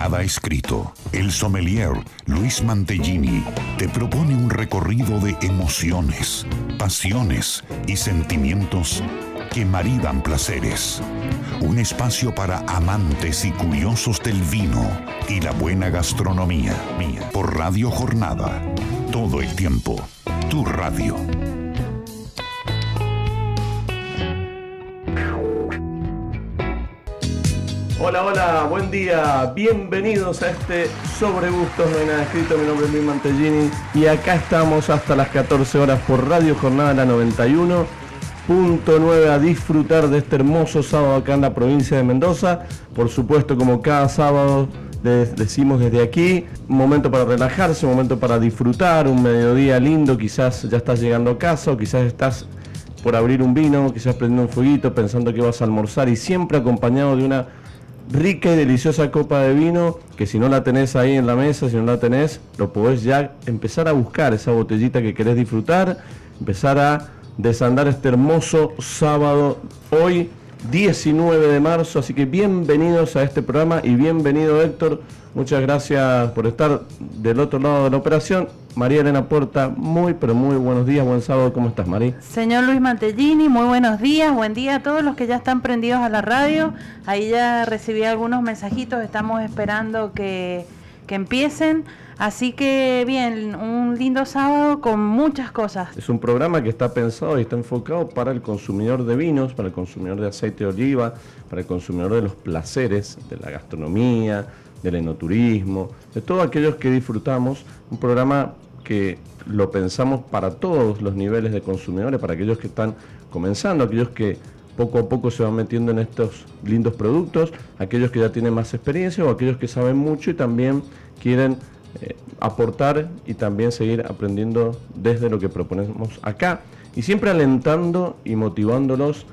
Nada escrito. El sommelier Luis Mantellini te propone un recorrido de emociones, pasiones y sentimientos que maridan placeres. Un espacio para amantes y curiosos del vino y la buena gastronomía. Por Radio Jornada. Todo el tiempo. Tu radio. Hola, hola, buen día, bienvenidos a este Sobre Gustos, no hay escrito, mi nombre es Luis Mantellini y acá estamos hasta las 14 horas por Radio Jornada la 91.9 a disfrutar de este hermoso sábado acá en la provincia de Mendoza. Por supuesto, como cada sábado decimos desde aquí, un momento para relajarse, un momento para disfrutar, un mediodía lindo, quizás ya estás llegando a casa o quizás estás por abrir un vino, quizás prendiendo un fueguito, pensando que vas a almorzar y siempre acompañado de una rica y deliciosa copa de vino que si no la tenés ahí en la mesa, si no la tenés, lo podés ya empezar a buscar esa botellita que querés disfrutar, empezar a desandar este hermoso sábado hoy 19 de marzo, así que bienvenidos a este programa y bienvenido Héctor, muchas gracias por estar del otro lado de la operación. María Elena Puerta, muy pero muy buenos días, buen sábado, ¿cómo estás María? Señor Luis Mantellini, muy buenos días, buen día a todos los que ya están prendidos a la radio. Ahí ya recibí algunos mensajitos, estamos esperando que, que empiecen. Así que bien, un lindo sábado con muchas cosas. Es un programa que está pensado y está enfocado para el consumidor de vinos, para el consumidor de aceite de oliva, para el consumidor de los placeres, de la gastronomía, del enoturismo, de todos aquellos que disfrutamos. Un programa que lo pensamos para todos los niveles de consumidores, para aquellos que están comenzando, aquellos que poco a poco se van metiendo en estos lindos productos, aquellos que ya tienen más experiencia o aquellos que saben mucho y también quieren eh, aportar y también seguir aprendiendo desde lo que proponemos acá y siempre alentando y motivándolos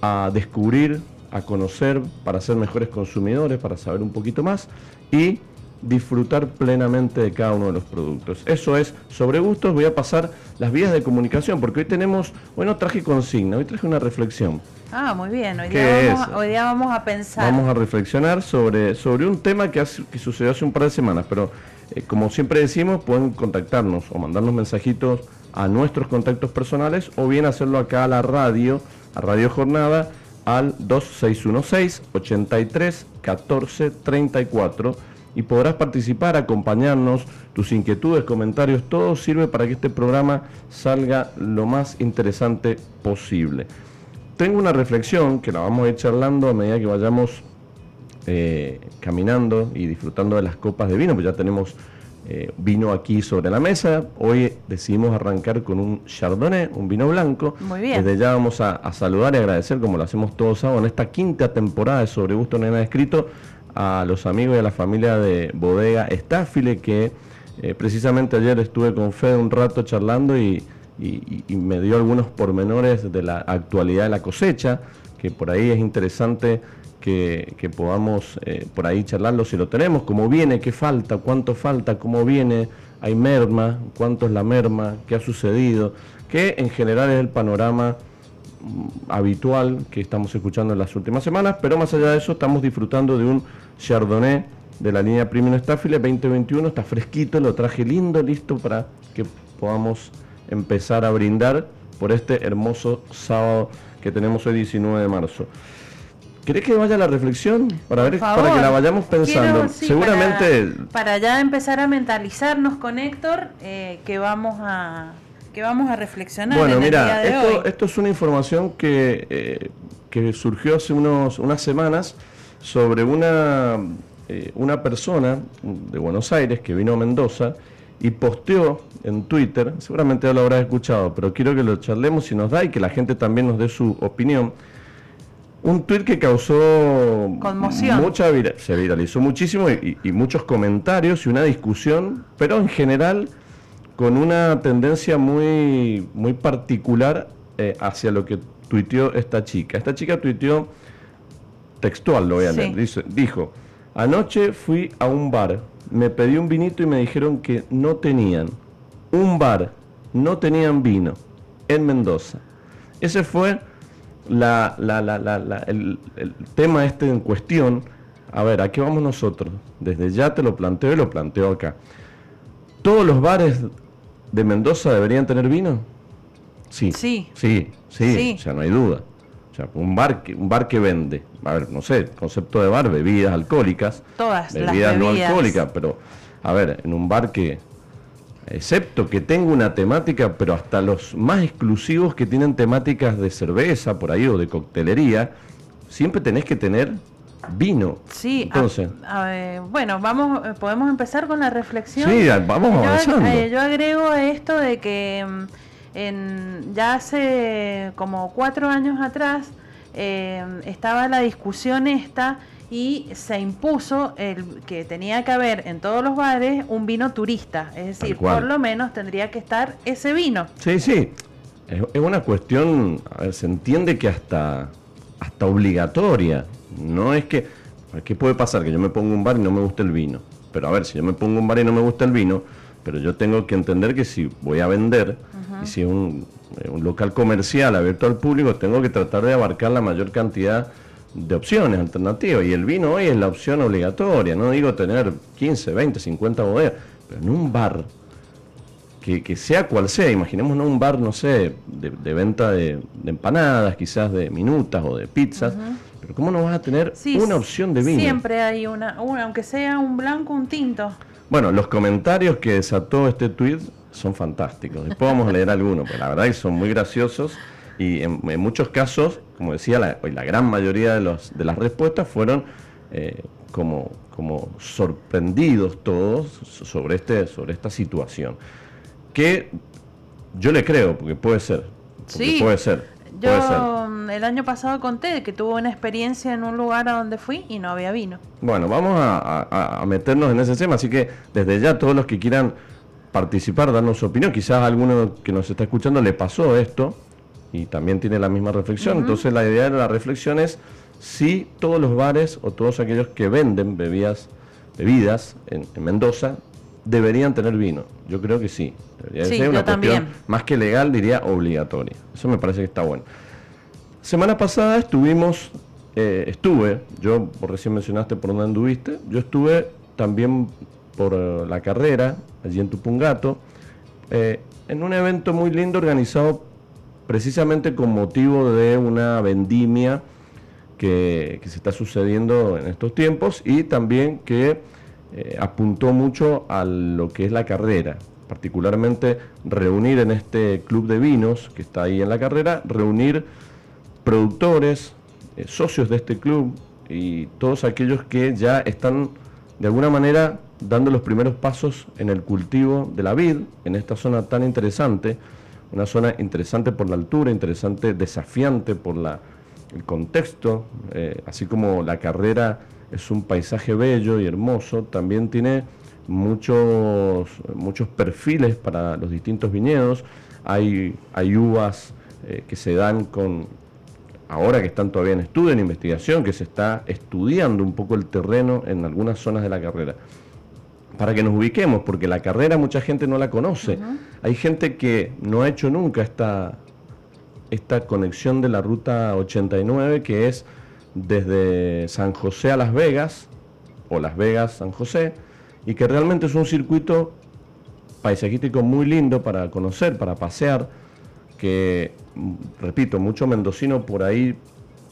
a descubrir, a conocer, para ser mejores consumidores, para saber un poquito más y disfrutar plenamente de cada uno de los productos. Eso es sobre gustos. Voy a pasar las vías de comunicación porque hoy tenemos, bueno, traje consigna, hoy traje una reflexión. Ah, muy bien. Hoy, día vamos, hoy día vamos, a pensar. Vamos a reflexionar sobre, sobre un tema que, que sucedió hace un par de semanas, pero eh, como siempre decimos, pueden contactarnos o mandarnos mensajitos a nuestros contactos personales o bien hacerlo acá a la radio, a Radio Jornada, al 2616 83 14 34 y podrás participar, acompañarnos, tus inquietudes, comentarios, todo sirve para que este programa salga lo más interesante posible. Tengo una reflexión que la vamos a ir charlando a medida que vayamos eh, caminando y disfrutando de las copas de vino, pues ya tenemos eh, vino aquí sobre la mesa. Hoy decidimos arrancar con un Chardonnay, un vino blanco. Muy bien. Desde ya vamos a, saludar y agradecer, como lo hacemos todos sábado, en esta quinta temporada de Sobre Gusto Nena Escrito, a los amigos y a la familia de Bodega Estáfile, que eh, precisamente ayer estuve con Fede un rato charlando y, y me dio algunos pormenores de la actualidad de la cosecha, que por ahí es interesante que, podamos eh, por ahí charlarlo si lo tenemos, cómo viene, qué falta, cuánto falta, cómo viene, hay merma, cuánto es la merma, qué ha sucedido, que en general es el panorama mm, habitual que estamos escuchando en las últimas semanas, pero más allá de eso estamos disfrutando de un Chardonnay de la línea Premium Staffile 2021, está fresquito, lo traje lindo, listo para que podamos empezar a brindar por este hermoso sábado que tenemos hoy 19 de marzo. ¿Querés que vaya la reflexión? Para, ver, para que la vayamos pensando. Seguramente. Para, ya empezar a mentalizarnos con Héctor, eh, que vamos a que vamos a reflexionar. Bueno, mira, esto, esto, es una información que, eh, que surgió hace unos, unas semanas sobre una, eh, una persona de Buenos Aires que vino a Mendoza y posteó en Twitter, seguramente ya lo habrás escuchado, pero quiero que lo charlemos y nos da y que la gente también nos dé su opinión un tweet que causó Conmoción. mucha se viralizó muchísimo y, muchos comentarios y una discusión, pero en general con una tendencia muy, muy particular eh, hacia lo que tuiteó esta chica. Esta chica tuiteó textual, lo voy a leer, dijo, anoche fui a un bar, me pedí un vinito y me dijeron que no tenían. Un bar, no tenían vino en Mendoza. Ese fue la, la, la, el, tema este en cuestión a ver, ¿a qué vamos nosotros? Desde ya te lo planteo y lo planteo acá. ¿Todos los bares de Mendoza deberían tener vino? Sí. Sí. Sí, sí, o sea, no hay duda. O sea, un bar que, un bar que vende, a ver, no sé, concepto de bar, bebidas alcohólicas. Todas bebidas, las no alcohólicas, pero, a ver, en un bar que, excepto que tenga una temática, pero hasta los más exclusivos que tienen temáticas de cerveza por ahí o de coctelería, siempre tenés que tener vino. Sí, entonces. bueno, vamos, eh, podemos empezar con la reflexión. Sí, vamos avanzando. Eh, yo agrego a esto de que mm, en, ya hace como cuatro años atrás eh, estaba la discusión esta y se impuso el que tenía que haber en todos los bares un vino turista, es decir, por lo menos tendría que estar ese vino. Sí, sí, es, una cuestión, se entiende que hasta, hasta obligatoria, no es que, ¿qué puede pasar? Que yo me pongo un bar y no me gusta el vino, pero a ver, si yo me pongo un bar y no me gusta el vino, pero yo tengo que entender que si voy a vender y si es un, eh, un, local comercial abierto al público, tengo que tratar de abarcar la mayor cantidad de opciones alternativas. Y el vino hoy es la opción obligatoria, no digo tener 15, 20, 50 bodegas, pero en un bar, que, sea cual sea, imaginemos un bar, no sé, de, venta de, empanadas, quizás de minutas o de pizzas. Pero ¿cómo no vas a tener una opción de vino? Siempre hay una, una, aunque sea un blanco, un tinto. Bueno, los comentarios que desató este tweet son fantásticos. Después vamos a leer algunos, pero la verdad que son muy graciosos y en, muchos casos, como decía, la, la gran mayoría de, los, de las respuestas fueron eh, como, como sorprendidos todos sobre, este, sobre esta situación. Que yo le creo, porque puede ser. sí, puede ser. Yo mm, el año pasado conté que tuve una experiencia en un lugar a donde fui y no había vino. Bueno, vamos a, meternos en ese tema, así que desde ya todos los que quieran participar, darnos su opinión, quizás a alguno que nos está escuchando le pasó esto y también tiene la misma reflexión, entonces la idea de la reflexión es si todos los bares o todos aquellos que venden bebidas, bebidas en, Mendoza deberían tener vino. Yo creo que sí. Debería ser una cuestión más que legal, diría obligatoria. Eso me parece que está bueno. Semana pasada estuvimos, eh, estuve, yo por recién mencionaste por dónde anduviste, yo estuve también por eh, la carrera, allí en Tupungato, eh, en un evento muy lindo organizado precisamente con motivo de una vendimia que, se está sucediendo en estos tiempos y también que apuntó mucho a lo que es la carrera, particularmente reunir en este club de vinos que está ahí en la carrera, reunir productores, eh, socios de este club y todos aquellos que ya están de alguna manera dando los primeros pasos en el cultivo de la vid en esta zona tan interesante, una zona interesante por la altura, interesante, desafiante por la, el contexto, eh, así como la carrera es un paisaje bello y hermoso, también tiene muchos, muchos perfiles para los distintos viñedos, hay, hay uvas eh, que se dan con, ahora que están todavía en estudio, en investigación, que se está estudiando un poco el terreno en algunas zonas de la carrera. Para que nos ubiquemos, porque la carrera mucha gente no la conoce. Hay gente que no ha hecho nunca esta, esta conexión de la ruta 89, que es desde San José a Las Vegas, o Las Vegas, San José, y que realmente es un circuito paisajístico muy lindo para conocer, para pasear, que repito, mucho mendocino por ahí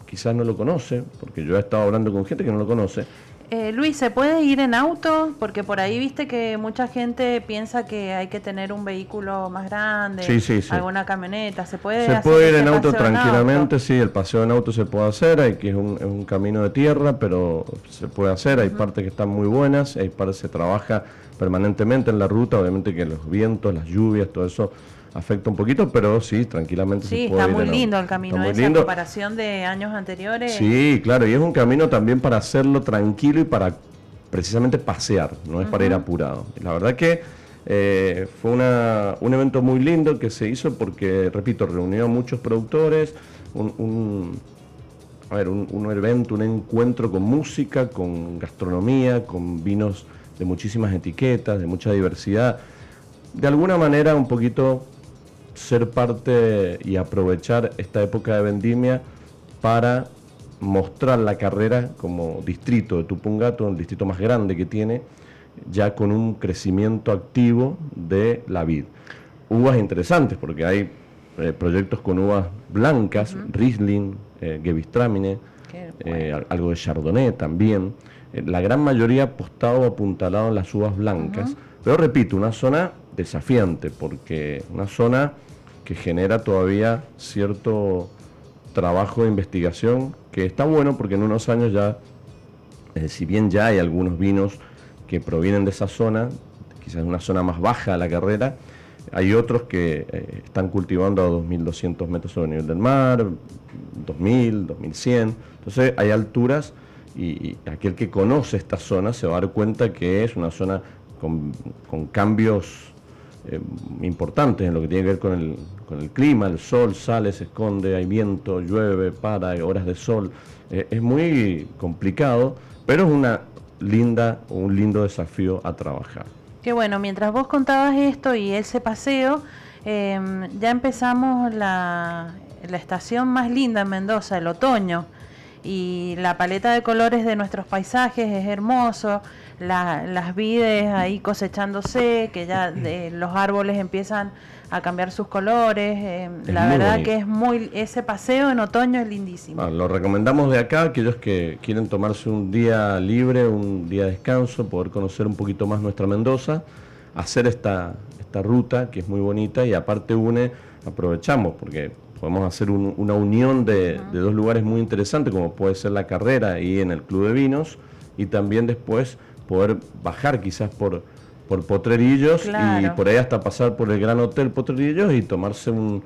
quizás no lo conoce, porque yo he estado hablando con gente que no lo conoce. Eh, Luis, ¿se puede ir en auto? Porque por ahí viste que mucha gente piensa que hay que tener un vehículo más grande, alguna camioneta. ¿Se puede Se puede ir en auto tranquilamente, sí, el paseo en auto se puede hacer, hay que es un, camino de tierra, pero se puede hacer, hay partes que están muy buenas, hay partes que se trabaja permanentemente en la ruta, obviamente que los vientos, las lluvias, todo eso afecta un poquito, pero sí, tranquilamente sí, se puede está muy lindo el camino, esa lindo. comparación de años anteriores. Sí, claro, y es un camino también para hacerlo tranquilo y para precisamente pasear, no es para ir apurado. La verdad que eh, fue una, un evento muy lindo que se hizo porque, repito, reunió a muchos productores, un, a ver, un, un evento, un encuentro con música, con gastronomía, con vinos de muchísimas etiquetas, de mucha diversidad. De alguna manera un poquito ser parte y aprovechar esta época de vendimia para mostrar la carrera como distrito de Tupungato, el distrito más grande que tiene, ya con un crecimiento activo de la vid. Uvas interesantes, porque hay eh, proyectos con uvas blancas, Riesling, eh, eh, algo de Chardonnay también. la gran mayoría apostado o apuntalado en las uvas blancas. Pero repito, una zona desafiante, porque una zona que genera todavía cierto trabajo de investigación que está bueno porque en unos años ya, si bien ya hay algunos vinos que provienen de esa zona, quizás una zona más baja de la carrera, hay otros que eh, están cultivando a 2.200 metros sobre el nivel del mar, 2.000, 2.100. Entonces hay alturas y, aquel que conoce esta zona se va a dar cuenta que es una zona con, cambios eh, importantes en lo que tiene que ver con el, con el, clima, el sol sale, se esconde, hay viento, llueve, para, hay horas de sol. Eh, es muy complicado, pero es una linda, un lindo desafío a trabajar. Qué bueno, mientras vos contabas esto y ese paseo, em, ya empezamos la, estación más linda en Mendoza, el otoño, y la paleta de colores de nuestros paisajes es hermoso, las vides ahí cosechándose, que ya los árboles empiezan a cambiar sus colores. Eh, la verdad que es muy ese paseo en otoño es lindísimo. lo recomendamos de acá, aquellos que quieren tomarse un día libre, un día de descanso, poder conocer un poquito más nuestra Mendoza, hacer esta, esta ruta que es muy bonita y aparte une, aprovechamos porque podemos hacer una unión de, de, dos lugares muy interesantes como puede ser la carrera ahí en el Club de Vinos y también después poder bajar quizás por por Potrerillos y por ahí hasta pasar por el Gran Hotel Potrerillos y tomarse un,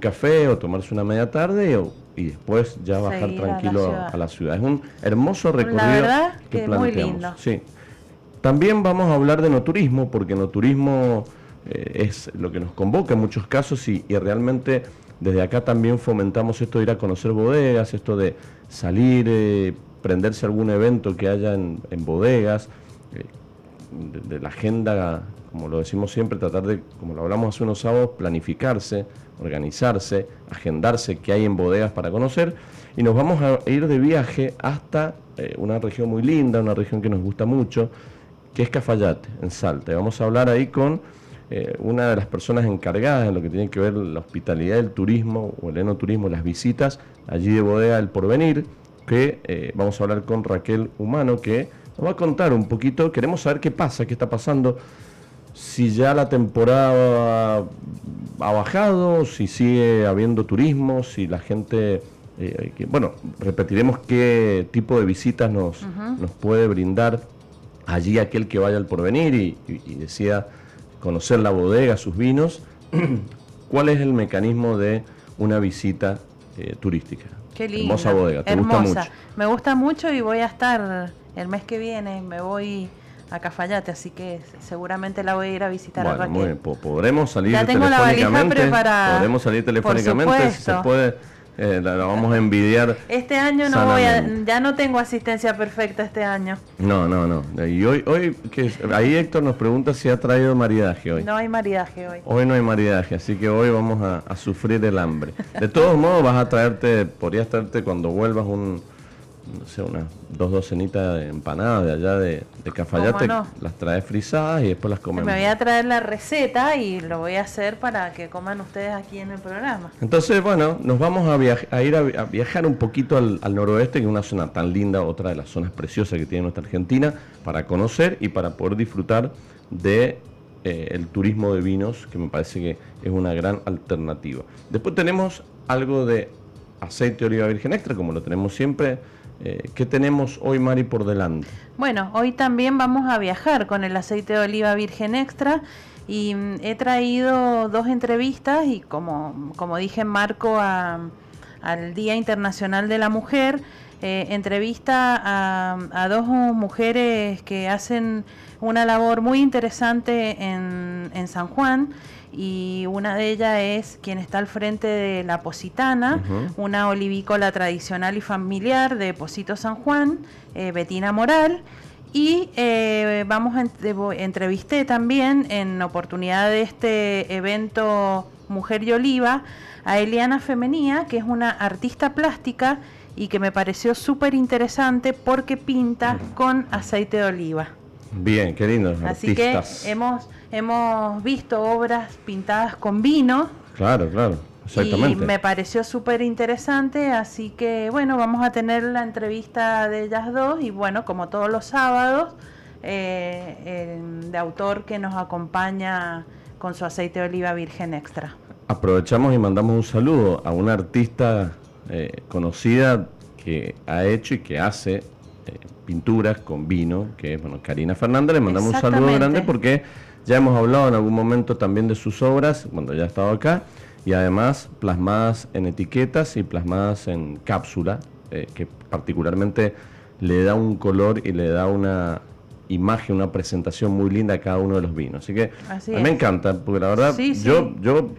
café o tomarse una media tarde y, después ya bajar tranquilo a la, ciudad. Es un hermoso recorrido que, planteamos. Sí. También vamos a hablar de no turismo, porque no turismo eh, es lo que nos convoca en muchos casos y, realmente desde acá también fomentamos esto de ir a conocer bodegas, esto de salir, eh, prenderse algún evento que haya en, bodegas. Eh, de, la agenda, como lo decimos siempre, tratar de, como lo hablamos hace unos sábados, planificarse, organizarse, agendarse qué hay en bodegas para conocer y nos vamos a ir de viaje hasta eh, una región muy linda, una región que nos gusta mucho, que es Cafayate, en Salta. Y vamos a hablar ahí con eh, una de las personas encargadas en lo que tiene que ver la hospitalidad del turismo o el enoturismo, las visitas allí de Bodega del Porvenir, que eh, vamos a hablar con Raquel Humano, que nos va a contar un poquito, queremos saber qué pasa, qué está pasando, si ya la temporada ha bajado, si sigue habiendo turismo, si la gente, eh, bueno, repetiremos qué tipo de visitas nos, nos puede brindar allí aquel que vaya al porvenir y, y, decida conocer la bodega, sus vinos, cuál es el mecanismo de una visita eh, turística. Qué Hermosa bodega, ¿te gusta mucho? Me gusta mucho y voy a estar el mes que viene me voy a Cafayate, así que seguramente la voy a ir a visitar a Raquel. podremos salir ya tengo telefónicamente. La podremos salir telefónicamente si se puede. Eh, la, vamos a envidiar. Este año no voy a, ya no tengo asistencia perfecta este año. No, no, no. Y hoy, hoy que ahí Héctor nos pregunta si ha traído maridaje hoy. No hay maridaje hoy. Hoy no hay maridaje, así que hoy vamos a, a sufrir el hambre. De todos modos, vas a traerte, podrías traerte cuando vuelvas un, no sé, unas dos docenitas de empanadas de allá de, de Cafayate, las trae frisadas y después las comemos. Me voy a traer la receta y lo voy a hacer para que coman ustedes aquí en el programa. Entonces, bueno, nos vamos a, a ir a, viajar un poquito al, noroeste, que es una zona tan linda, otra de las zonas preciosas que tiene nuestra Argentina, para conocer y para poder disfrutar de eh, el turismo de vinos, que me parece que es una gran alternativa. Después tenemos algo de aceite de oliva virgen extra, como lo tenemos siempre eh, ¿Qué tenemos hoy, Mari, por delante? Bueno, hoy también vamos a viajar con el aceite de oliva virgen extra y mm, he traído dos entrevistas y como, como dije, marco al Día Internacional de la Mujer. Eh, entrevista a, dos mujeres que hacen una labor muy interesante en, en San Juan y una de ellas es quien está al frente de La Positana, una olivícola tradicional y familiar de Posito San Juan, eh, Betina Moral. Y eh, vamos a entrevisté también en oportunidad de este evento Mujer y Oliva a Eliana Femenía, que es una artista plástica y que me pareció súper interesante porque pinta con aceite de oliva. Bien, qué lindo. Así que hemos, hemos visto obras pintadas con vino. Claro, claro. Exactamente. Y me pareció súper interesante, así que bueno, vamos a tener la entrevista de ellas dos y bueno, como todos los sábados, eh, el de autor que nos acompaña con su aceite de oliva virgen extra. Aprovechamos y mandamos un saludo a una artista eh, conocida que ha hecho y que hace eh, pinturas con vino, que es bueno, Karina Fernández. Le mandamos un saludo grande porque ya hemos hablado en algún momento también de sus obras, cuando ya ha estado acá, y además plasmadas en etiquetas y plasmadas en cápsula, eh, que particularmente le da un color y le da una imagen, una presentación muy linda a cada uno de los vinos. Así que a mí me encanta, porque la verdad yo yo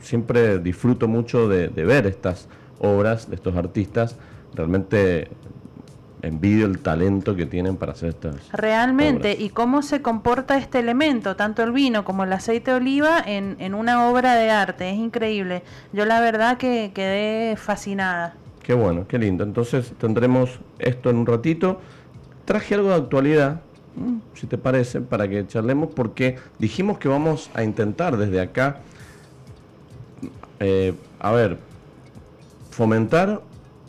siempre disfruto mucho de, ver estas obras de estos artistas. Realmente envidio el talento que tienen para hacer estas. Realmente, y cómo se comporta este elemento, tanto el vino como el aceite de oliva, en, en una obra de arte. Es increíble. Yo la verdad que quedé fascinada. Qué bueno, qué lindo. Entonces tendremos esto en un ratito. Traje algo de actualidad si te parece, para que charlemos, porque dijimos que vamos a intentar desde acá, eh, a ver, fomentar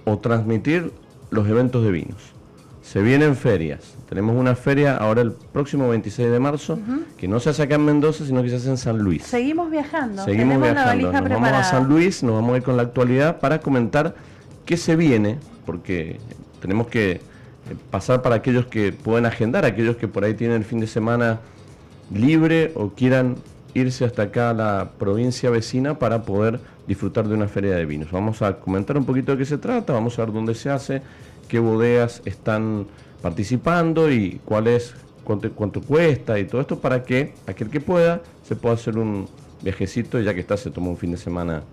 o transmitir los eventos de vinos. Se vienen ferias. Tenemos una feria ahora el próximo 26 de marzo, que no se hace acá en Mendoza, sino que se hace en San Luis. Seguimos viajando. Seguimos viajando. Nos vamos a San Luis, nos vamos a ir con la actualidad para comentar qué se viene, porque tenemos que pasar para aquellos que pueden agendar, aquellos que por ahí tienen el fin de semana libre o quieran irse hasta acá a la provincia vecina para poder disfrutar de una feria de vinos. Vamos a comentar un poquito de qué se trata, vamos a ver dónde se hace, qué bodegas están participando y cuál es, cuánto, cuánto cuesta y todo esto para que aquel que pueda se pueda hacer un viajecito, ya que está, se toma un fin de semana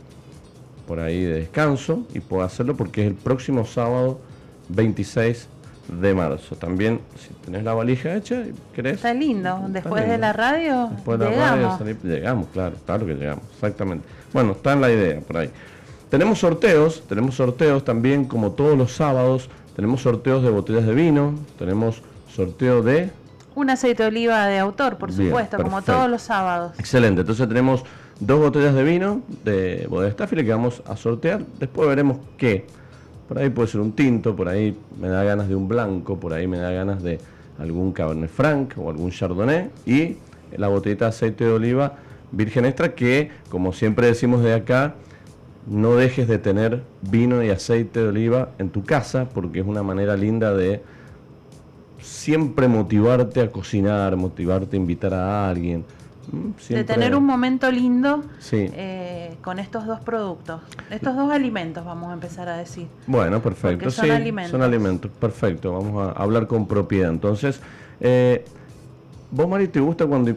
por ahí de descanso y pueda hacerlo porque es el próximo sábado 26 de marzo. También, si tenés la valija hecha, ¿querés? Está lindo. Después de la radio, Después de llegamos. la radio llegamos, claro, claro que llegamos, exactamente. Bueno, está en la idea por ahí. Tenemos sorteos, tenemos sorteos también como todos los sábados. Tenemos sorteos de botellas de vino, tenemos sorteo de... Un aceite de oliva de autor, por supuesto, como todos los sábados. Excelente, entonces tenemos dos botellas de vino de Bodega Staffile que vamos a sortear. Después veremos qué por ahí puede ser un tinto, por ahí me da ganas de un blanco, por ahí me da ganas de algún Cabernet Franc o algún Chardonnay y la botellita de aceite de oliva virgen extra que, como siempre decimos de acá, no dejes de tener vino y aceite de oliva en tu casa porque es una manera linda de siempre motivarte a cocinar, motivarte a invitar a alguien. Mm, de tener un momento lindo eh, con estos dos productos, estos dos alimentos, vamos a empezar a decir. Bueno, perfecto. son alimentos. Son alimentos, perfecto. Vamos a hablar con propiedad. Entonces, eh, vos, Mari, te gusta cuando,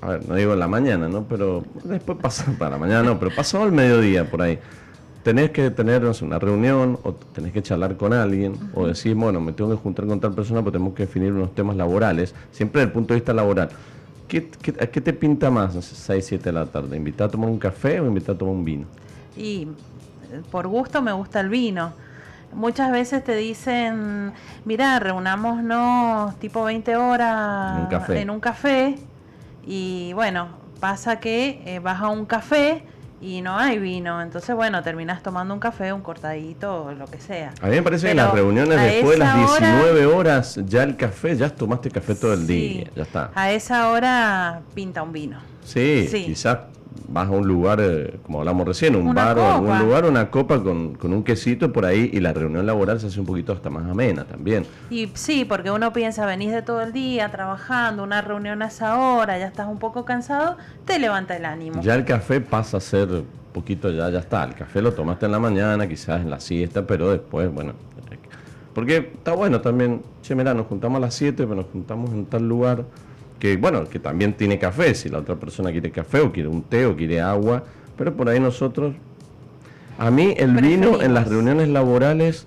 a ver, no digo en la mañana, ¿no? Pero después pasa, para la mañana no, pero pasado el mediodía por ahí. Tenés que tener una reunión o tenés que charlar con alguien o decir, bueno, me tengo que juntar con tal persona porque tenemos que definir unos temas laborales, siempre desde el punto de vista laboral. ¿Qué, a qué te pinta más a 6, 7 de la tarde? ¿Invitar a tomar un café o invitar a tomar un vino? Y eh, por gusto me gusta el vino. Muchas veces te dicen, mira, reunámonos tipo 20 horas en un café, y bueno, pasa que eh, vas a un café y no hay vino. Entonces, bueno, terminas tomando un café, un cortadito, lo que sea. A mí me parece que en las reuniones después de las 19 horas, ya el café, ya tomaste café todo el día, ya está. A esa hora pinta un vino. Sí, sí. quizás vas a un lugar, eh, como hablamos recién, un bar o algún lugar, una copa con, con, un quesito por ahí y la reunión laboral se hace un poquito hasta más amena también. Y sí, porque uno piensa, venís de todo el día trabajando, una reunión a esa hora, ya estás un poco cansado, te levanta el ánimo. Ya el café pasa a ser poquito, ya, ya está, el café lo tomaste en la mañana, quizás en la siesta, pero después, bueno, porque está bueno también, che, mirá, nos juntamos a las 7, pero nos juntamos en tal lugar que bueno, que también tiene café, si la otra persona quiere café o quiere un té o quiere agua, pero por ahí nosotros, a mí el vino en las reuniones laborales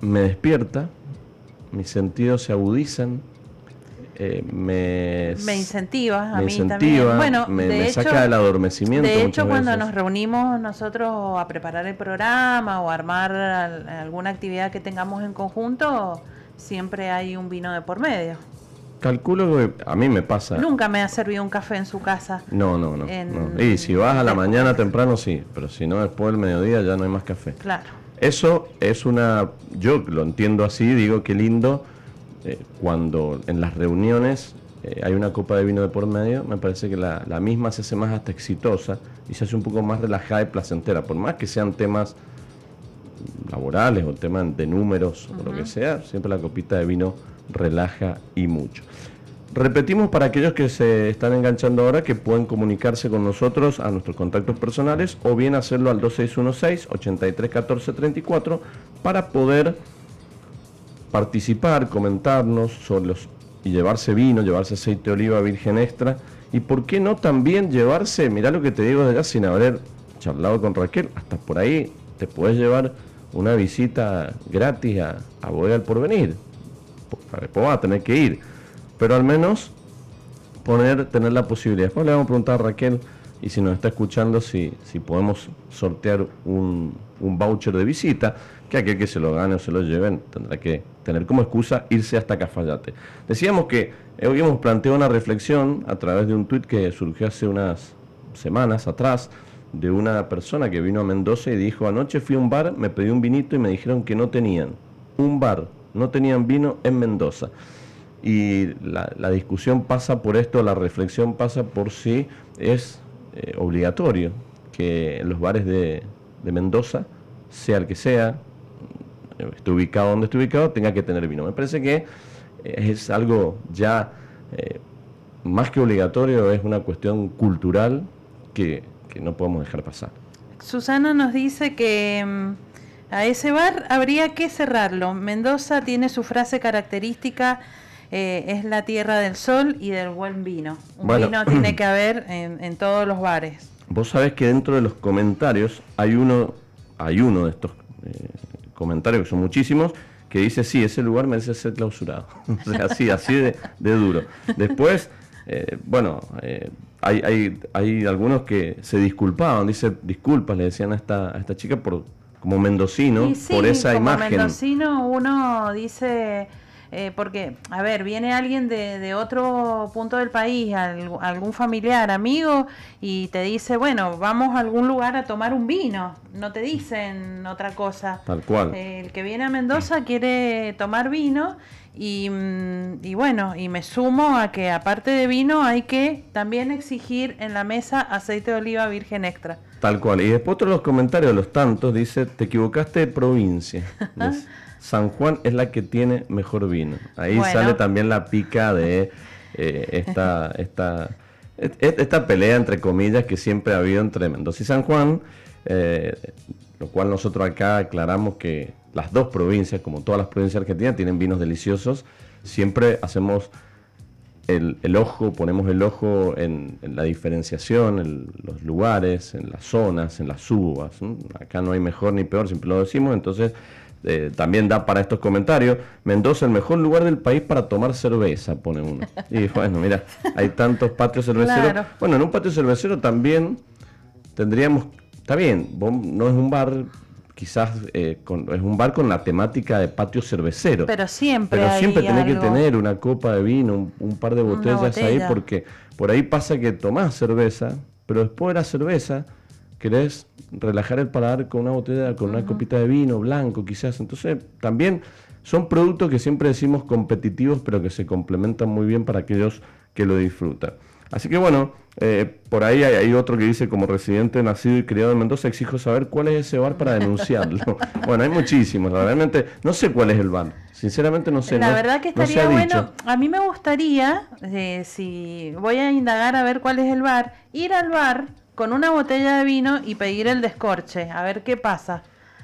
me despierta, mis sentidos se agudizan, eh, me, me incentiva a me mí incentiva, también. Bueno, me, de me hecho, saca del adormecimiento. De hecho, cuando veces. nos reunimos nosotros a preparar el programa o armar al- alguna actividad que tengamos en conjunto, siempre hay un vino de por medio. Calculo que a mí me pasa. Nunca me ha servido un café en su casa. No, no, no, En- no. Y si vas a la mañana temprano, sí, pero si no, después del mediodía ya no hay más café. Claro. Eso es una, yo lo entiendo así, digo que lindo eh, cuando en las reuniones eh, hay una copa de vino de por medio, me parece que la, la misma se hace más hasta exitosa y se hace un poco más relajada y placentera, por más que sean temas laborales o temas de números o lo que sea, siempre la copita de vino relaja y mucho. Repetimos para aquellos que se están enganchando ahora que pueden comunicarse con nosotros a nuestros contactos personales o bien hacerlo al 2616-831434 para poder participar, comentarnos sobre los y llevarse vino, llevarse aceite de oliva virgen extra y por qué no también llevarse, mirá lo que te digo de allá sin haber charlado con Raquel, hasta por ahí te puedes llevar una visita gratis a, a Bodega del Porvenir. Vas a tener que ir, pero al menos poner, tener la posibilidad. Después le vamos a preguntar a Raquel y si nos está escuchando si, si podemos sortear un, un voucher de visita, que aquel que se lo gane o se lo lleven tendrá que tener como excusa irse hasta Cafayate. Decíamos que hoy hemos planteado una reflexión a través de un tuit que surgió hace unas semanas atrás de una persona que vino a Mendoza y dijo, anoche fui a un bar, me pedí un vinito y me dijeron que no tenían un bar, no tenían vino en Mendoza. Y la, la discusión pasa por esto, la reflexión pasa por si es eh, obligatorio que los bares de, de Mendoza, sea el que sea, esté ubicado donde esté ubicado, tenga que tener vino. Me parece que eh, es algo ya eh, más que obligatorio, es una cuestión cultural que, que no podemos dejar pasar. Susana nos dice que mm, a ese bar habría que cerrarlo. Mendoza tiene su frase característica, eh, es la tierra del sol y del buen vino. Un Bueno. vino tiene que haber en, en todos los bares. Vos sabés que dentro de los comentarios hay uno, hay uno de estos eh, comentarios, que son muchísimos, que dice, sí, ese lugar merece ser clausurado. o sea, así, así de, de duro. Después, eh, bueno, hay, hay, hay algunos que se disculpaban, dice, disculpas, le decían a esta, a esta chica por como mendocino, sí, por esa como imagen. mendocino uno dice, eh, porque, a ver, viene alguien de, de otro punto del país, al- algún familiar, amigo, y te dice, bueno, vamos a algún lugar a tomar un vino. No te dicen otra cosa. Tal cual. El que viene a Mendoza quiere tomar vino y, mm, y bueno, y me sumo a que aparte de vino hay que también exigir en la mesa aceite de oliva virgen extra. Tal cual. Y después otro de los comentarios, los tantos, dice, te equivocaste de provincia. San Juan es la que tiene mejor vino. Ahí Bueno. sale también la pica de eh, esta, esta, esta pelea, entre comillas, que siempre ha habido entre Mendoza y San Juan, eh, lo cual nosotros acá aclaramos que las dos provincias, como todas las provincias argentinas, tienen vinos deliciosos. Siempre hacemos el, el ojo, ponemos el ojo en, en la diferenciación, en los lugares, en las zonas, en las uvas. ¿no? Acá no hay mejor ni peor, siempre lo decimos, entonces eh, también da para estos comentarios. Mendoza, el mejor lugar del país para tomar cerveza, pone uno. Y bueno, mira, hay tantos patios cerveceros. Claro. Bueno, en un patio cervecero también tendríamos, está bien, no es un bar, quizás eh, con- es un bar con la temática de patio cervecero. Pero siempre Pero siempre tenés que tener una copa de vino, un, un par de botellas ahí, porque por ahí pasa que tomás cerveza, pero después de la cerveza querés relajar el paladar con una botella, con una copita de vino blanco quizás. Entonces también son productos que siempre decimos competitivos, pero que se complementan muy bien para aquellos que lo disfrutan. Así que bueno, eh, por ahí hay, hay otro que dice, como residente nacido y criado en Mendoza, exijo saber cuál es ese bar para denunciarlo. bueno, hay muchísimos, realmente no sé cuál es el bar. Sinceramente no sé. La no- verdad que estaría bueno, dicho. a mí me gustaría, eh, si voy a indagar a ver cuál es el bar, ir al bar con una botella de vino y pedir el descorche, a ver qué pasa.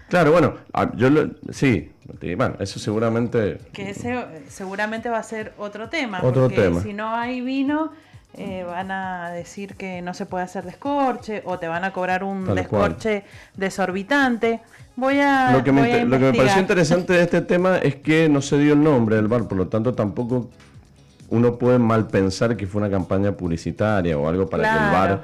Claro, bueno, yo lo- sí, sí, bueno, eso seguramente Que ese eh, seguramente va a ser otro tema, Otro porque tema. si no hay vino, eh, van a decir que no se puede hacer descorche o te van a cobrar un Tal descorche desorbitante. Voy a, Lo que, me, a lo que me pareció interesante de este tema es que no se dio el nombre del bar, por lo tanto tampoco uno puede mal pensar que fue una campaña publicitaria o algo para que el bar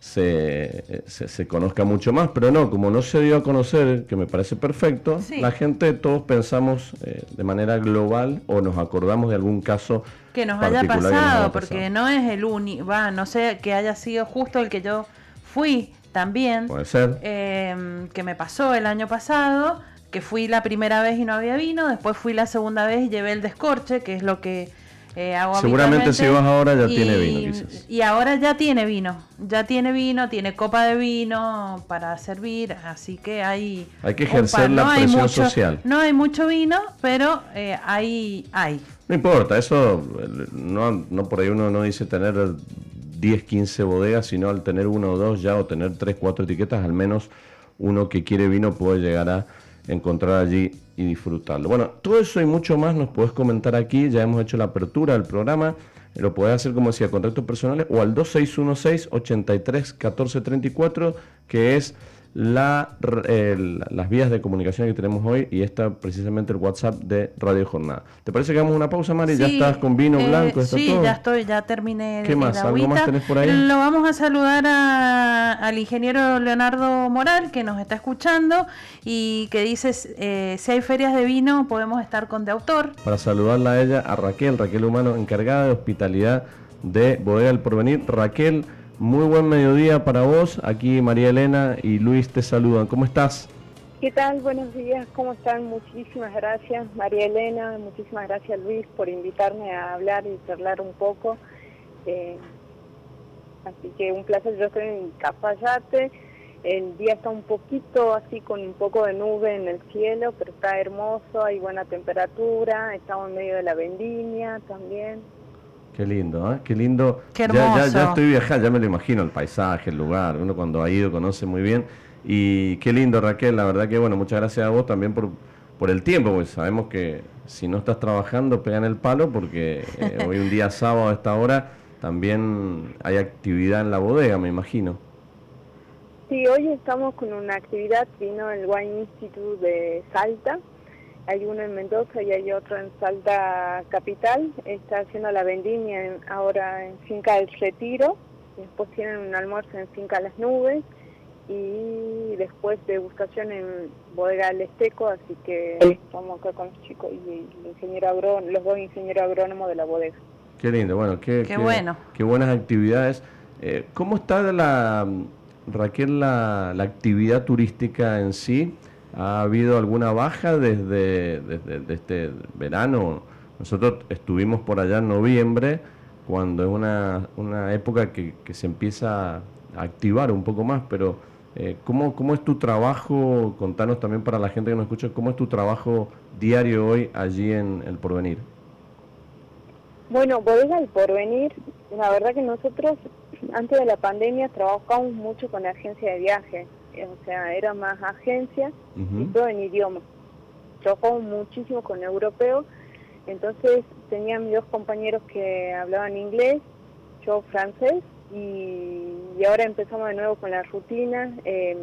se, se, conozca mucho más, pero no, como no se dio a conocer, que me parece perfecto, la gente todos pensamos eh, de manera global o nos acordamos de algún caso que nos haya pasado, porque no es el único, va, no sé que haya sido justo el que yo fui también, puede ser, em, que me pasó el año pasado, que fui la primera vez y no había vino, después fui la segunda vez y llevé el descorche, que es lo que eh, Seguramente si vas ahora ya tiene vino, Y ahora ya tiene vino, ya tiene vino, tiene copa de vino para servir, así que hay... Hay que ejercer la presión social. No hay mucho vino, pero eh, hay, hay. No importa, eso no, por ahí uno no dice tener 10, 15 bodegas, sino al tener uno o dos ya o tener 3, 4 etiquetas, al menos uno que quiere vino puede llegar a encontrar allí y disfrutarlo. Bueno, todo eso y mucho más nos puedes comentar aquí, ya hemos hecho la apertura del programa, lo puedes hacer como decía, contactos personales o al 2616 83 1434 que es la, las vías de comunicación que tenemos hoy y está precisamente el WhatsApp de Radio Jornada. ¿Te parece que hagamos una pausa, Mari? ¿Ya estás con vino eh, blanco? sí, ya estoy, ya terminé. ¿Qué más? ¿Algo más tenés por ahí? Lo vamos a saludar al ingeniero Leonardo Moral, que nos está escuchando y que dice, eh, si hay ferias de vino, podemos estar con de autor. Para saludarla a ella, a Raquel, Raquel Humano, encargada de hospitalidad de Bodega del Porvenir. Raquel, muy buen mediodía para vos. Aquí María Elena y Luis te saludan. ¿Cómo estás? ¿Qué tal? Buenos días. ¿Cómo están? Muchísimas gracias María Elena. Muchísimas gracias Luis por invitarme a hablar y charlar un poco. Eh, así que un placer. Yo estoy en Cafayate. El día está un poquito así con un poco de nube en el cielo, pero está hermoso, hay buena temperatura, estamos en medio de la vendimia también. Qué lindo, ¿eh? Qué lindo. Qué hermoso. Ya, ya, estoy viajando, ya me lo imagino, el paisaje, el lugar. Uno cuando ha ido conoce muy bien. Y qué lindo, Raquel. La verdad que, bueno, muchas gracias a vos también por, por el tiempo, pues sabemos que si no estás trabajando, pegan el palo, porque eh, hoy un día sábado a esta hora también hay actividad en la bodega, me imagino. Sí, hoy estamos con una actividad, vino el Wine Institute de Salta hay uno en Mendoza y hay otro en Salta Capital, está haciendo la vendimia ahora en Finca del Retiro, después tienen un almuerzo en Finca Las Nubes y después degustación en Bodega del Esteco, así que estamos acá con los chicos y el ingeniero agrónomo, los dos ingenieros agrónomos de la bodega. Qué lindo, bueno, qué, qué, bueno. qué buenas actividades. Eh, ¿Cómo está la, Raquel la, la actividad turística en sí? ¿Ha habido alguna baja desde, desde, este verano? Nosotros estuvimos por allá en noviembre, cuando es una, una época que, que, se empieza a activar un poco más, pero eh, ¿cómo, ¿cómo, es tu trabajo? Contanos también para la gente que nos escucha, ¿cómo es tu trabajo diario hoy allí en El Porvenir? Bueno, Bodega El Porvenir, la verdad que nosotros antes de la pandemia trabajamos mucho con la agencia de viaje o sea, era más agencia y todo en idioma. Trabajamos muchísimo con europeos, entonces tenía mis dos compañeros que hablaban inglés, yo francés, y, ahora empezamos de nuevo con la rutina. Em,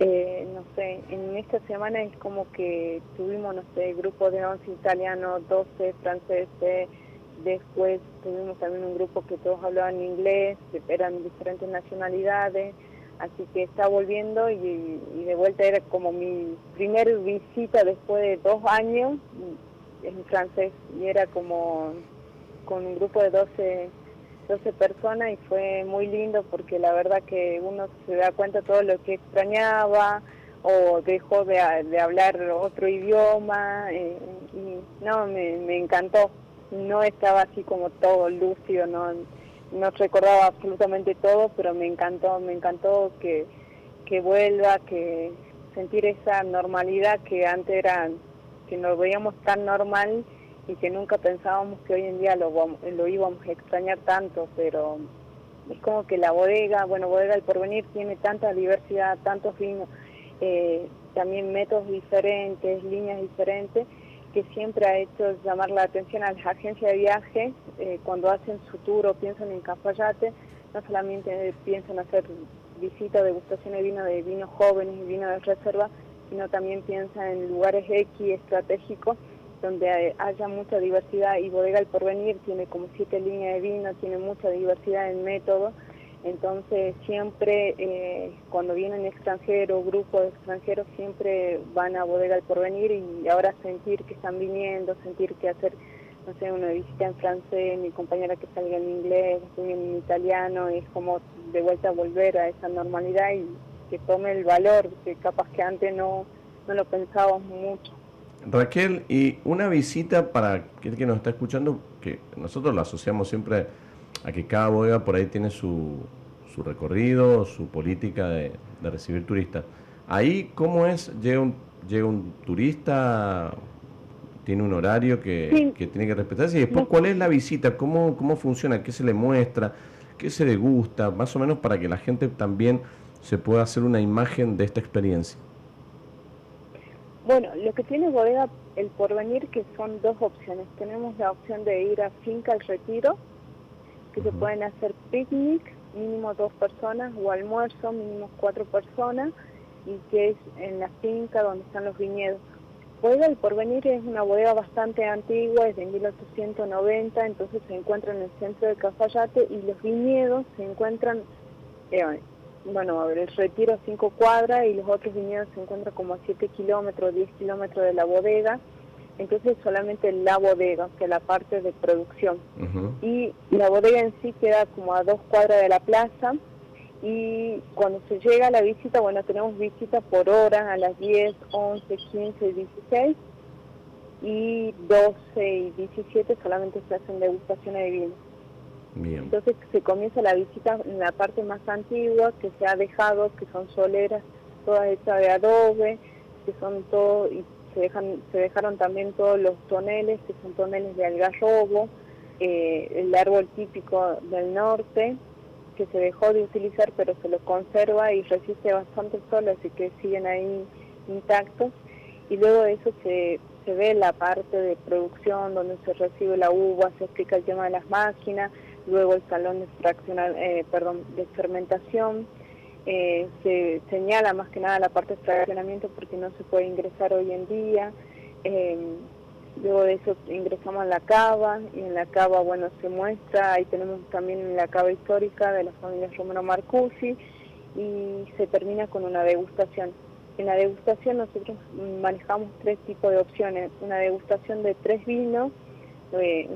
eh, no sé, en esta semana es como que tuvimos, no sé, grupos de 11 italianos, 12 franceses, después tuvimos también un grupo que todos hablaban inglés, eran diferentes nacionalidades, así que está volviendo y, de vuelta era como mi primer visita después de dos años en francés. Y era como con un grupo de 12, 12 personas y fue muy lindo porque la verdad que uno se da cuenta de todo lo que extrañaba o dejó de, hablar otro idioma eh, y no, me, me encantó, no estaba así como todo lúcido, no no recordaba absolutamente todo, pero me encantó, me encantó que, que vuelva, que sentir esa normalidad que antes era, que nos veíamos tan normal y que nunca pensábamos que hoy en día lo, lo íbamos a extrañar tanto, pero es como que la bodega, bueno, Bodega del Porvenir tiene tanta diversidad, tantos vinos, eh, también métodos diferentes, líneas diferentes, que siempre ha hecho llamar la atención a las agencias de viaje eh, cuando hacen su tour o piensan en Cafayate, no solamente piensan hacer visitas, degustación de vino de vinos jóvenes y vino de reserva, sino también piensan en lugares X estratégicos donde haya mucha diversidad y Bodega El Porvenir tiene como siete líneas de vino, tiene mucha diversidad en método, entonces siempre eh, cuando vienen extranjeros, grupos extranjeros, siempre van a Bodega El Porvenir y ahora sentir que están viniendo, sentir que hacer, no sé, una visita en francés, mi compañera que salga en inglés, en italiano, es como de vuelta volver a esa normalidad y que tome el valor, que capaz que antes no, no lo pensábamos mucho. Raquel, y una visita para aquel que nos está escuchando, que nosotros la asociamos siempre a que cada bodega por ahí tiene su, su recorrido, su política de, recibir turistas. Ahí, ¿cómo es? ¿Llega un, llega un turista? ¿Tiene un horario que, que tiene que respetarse? Y después, ¿cuál es la visita? ¿Cómo, ¿Cómo funciona? ¿Qué se le muestra? ¿Qué se degusta? Más o menos para que la gente también se pueda hacer una imagen de esta experiencia. Bueno, lo que tiene Bodega El Porvenir, que son dos opciones. Tenemos la opción de ir a Finca El Retiro, que se pueden hacer picnic, mínimo dos personas, o almuerzo, mínimo cuatro personas, y que es en la finca donde están los viñedos. Bodega El Porvenir es una bodega bastante antigua, es de 1890, entonces se encuentra en el centro de Cafayate y los viñedos se encuentran eh, bueno, el retiro a 5 cuadras y los otros viñedos se encuentran como a 7 kilómetros, 10 kilómetros de la bodega. Entonces solamente la bodega, o sea, la parte de producción. Y la bodega en sí queda como a dos cuadras de la plaza. Y cuando se llega a la visita, bueno, tenemos visitas por hora a las 10, 11, 15, 16. Y 12 y 17 solamente se hacen degustaciones de vino. Entonces se comienza la visita en la parte más antigua que se ha dejado, que son soleras todas hechas de adobe, que son todo, y se, dejan, se dejaron también todos los toneles, que son toneles de algarrobo, eh, el árbol típico del norte, que se dejó de utilizar pero se lo conserva y resiste bastante sol, así que siguen ahí intactos. Y luego de eso se, se ve la parte de producción donde se recibe la uva, se explica el tema de las máquinas, luego el salón de, eh, perdón, de fermentación, eh, se señala más que nada la parte de fraccionamiento porque no se puede ingresar hoy en día. Eh, luego de eso ingresamos a la cava y en la cava, bueno, se muestra, ahí tenemos también la cava histórica de la familia Romero Marcusi y se termina con una degustación. En la degustación nosotros manejamos tres tipos de opciones, una degustación de tres vinos,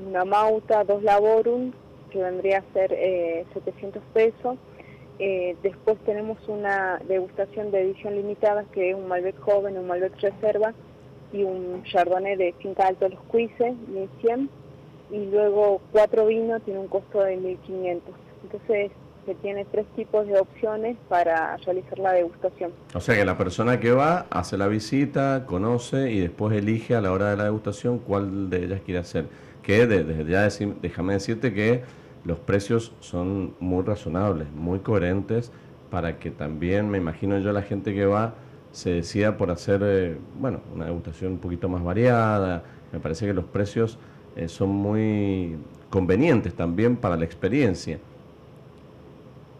una mauta, dos laborum que vendría a ser 700 eh, pesos. Eh, después tenemos una degustación de edición limitada, que es un Malbec joven, un Malbec reserva y un Chardonnay de Finca Alto Los Cuises, 1100. Y luego cuatro vinos tiene un costo de 1500. Entonces se tiene tres tipos de opciones para realizar la degustación. O sea que la persona que va hace la visita, conoce y después elige a la hora de la degustación cuál de ellas quiere hacer. Que desde ya déjame decirte que los precios son muy razonables, muy coherentes, para que también, me imagino yo, la gente que va se decida por hacer, eh, bueno, una degustación un poquito más variada. Me parece que los precios eh, son muy convenientes también para la experiencia.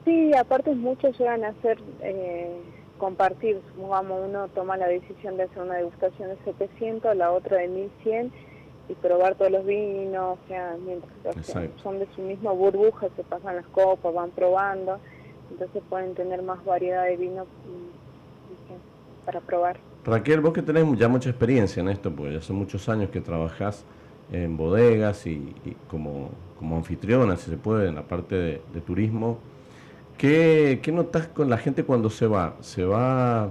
Sí, aparte muchos llegan a hacer eh, compartir, supongamos uno toma la decisión de hacer una degustación de 700, la otra de 1100 y probar todos los vinos, o sea, mientras son de su misma burbuja, se pasan las copas, van probando, entonces pueden tener más variedad de vinos mm, para probar. Raquel, vos que tenés ya mucha experiencia en esto, pues ya hace muchos años que trabajás en bodegas y, como, como anfitriona, si se puede, en la parte de, turismo, ¿qué, ¿qué notas con la gente cuando se va? ¿Se va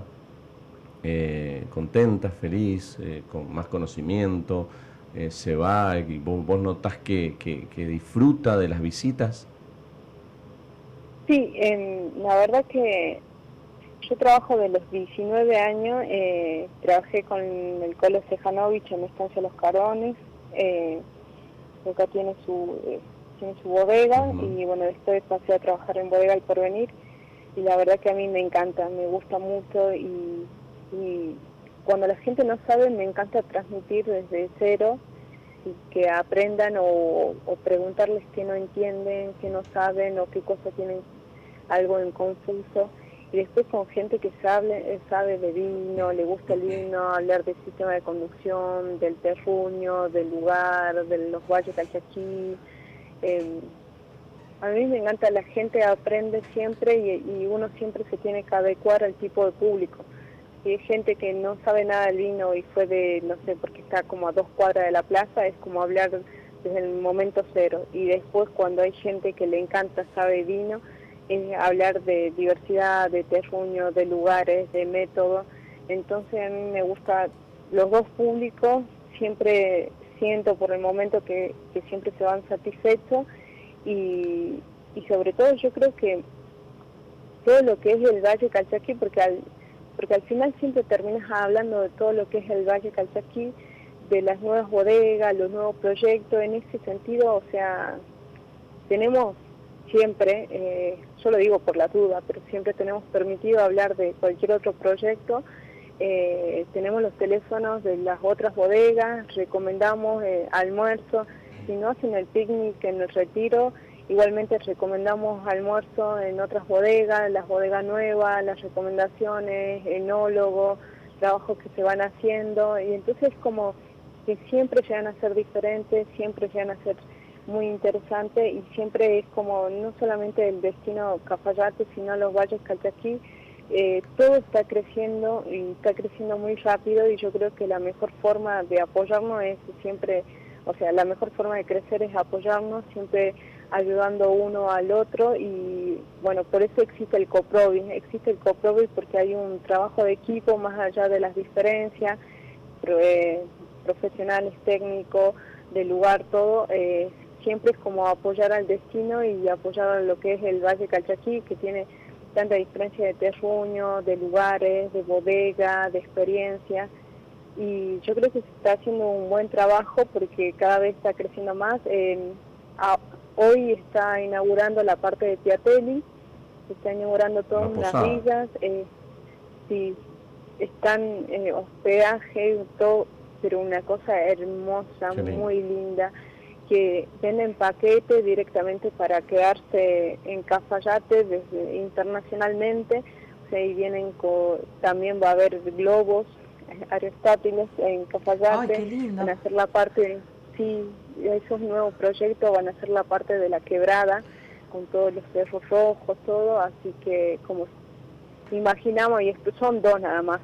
eh, contenta, feliz, eh, con más conocimiento? Eh, se va y vos, vos notas que, que, disfruta de las visitas? Sí, la verdad que yo trabajo de los 19 años, eh, trabajé con el Colo Sejanovich en Estancia Los Carones, eh, acá tiene su, eh, tiene su bodega y bueno, después pasé a trabajar en bodega al porvenir y la verdad que a mí me encanta, me gusta mucho y cuando la gente no sabe me encanta transmitir desde cero y que aprendan o, preguntarles qué no entienden, qué no saben o qué cosas tienen algo en confuso. y después con gente que sabe, sabe de vino, le gusta el vino, hablar del sistema de conducción, del terruño, del lugar, de los valles Calchaquí. Eh, a mí me encanta, la gente aprende siempre y, uno siempre se tiene que adecuar al tipo de público. Si hay gente que no sabe nada del vino y fue de, no sé, porque está como a dos cuadras de la plaza, es como hablar desde el momento cero. Y después cuando hay gente que le encanta, sabe vino, es hablar de diversidad, de terruño, de lugares, de método. Entonces a mí me gusta los dos públicos, siempre siento por el momento que, siempre se van satisfechos y, y, sobre todo yo creo que todo lo que es el Valle Calchaquí, porque al, porque al final siempre terminas hablando de todo lo que es el Valle Calchaquí, de las nuevas bodegas, los nuevos proyectos, en ese sentido, o sea, tenemos siempre, eh, yo lo digo por la duda, pero siempre tenemos permitido hablar de cualquier otro proyecto. Eh, tenemos los teléfonos de las otras bodegas, recomendamos eh, almuerzo, si no hacen el picnic en el retiro, igualmente recomendamos almuerzo en otras bodegas, las bodegas nuevas, las recomendaciones, enólogo, trabajos que se van haciendo, y entonces como que siempre llegan a ser diferentes, siempre llegan a ser muy interesante y siempre es como no solamente el destino Cafayate, sino los valles Calchaquí, eh, todo está creciendo y está creciendo muy rápido y yo creo que la mejor forma de apoyarnos es siempre, o sea, la mejor forma de crecer es apoyarnos, siempre ayudando uno al otro y bueno, por eso existe el COPROVI, existe el COPROVI porque hay un trabajo de equipo más allá de las diferencias, eh, profesionales, técnicos, del lugar, todo, eh, siempre es como apoyar al destino y apoyar a lo que es el Valle Calchaquí, que tiene tanta diferencia de terruño, de lugares, de bodega, de experiencia. Y yo creo que se está haciendo un buen trabajo porque cada vez está creciendo más. Hoy está inaugurando la parte de Tiatelli, se está inaugurando todas las villas. Eh, sí, están en hospedaje, todo, pero una cosa hermosa, muy linda que venden paquetes directamente para quedarse en Cafayate desde, internacionalmente, o y vienen con, también va a haber globos aristóteles en Cafayate, van a hacer la parte, sí, esos nuevos proyectos van a ser la parte de la quebrada, con todos los cerros rojos, todo, así que como imaginamos, y son dos nada más,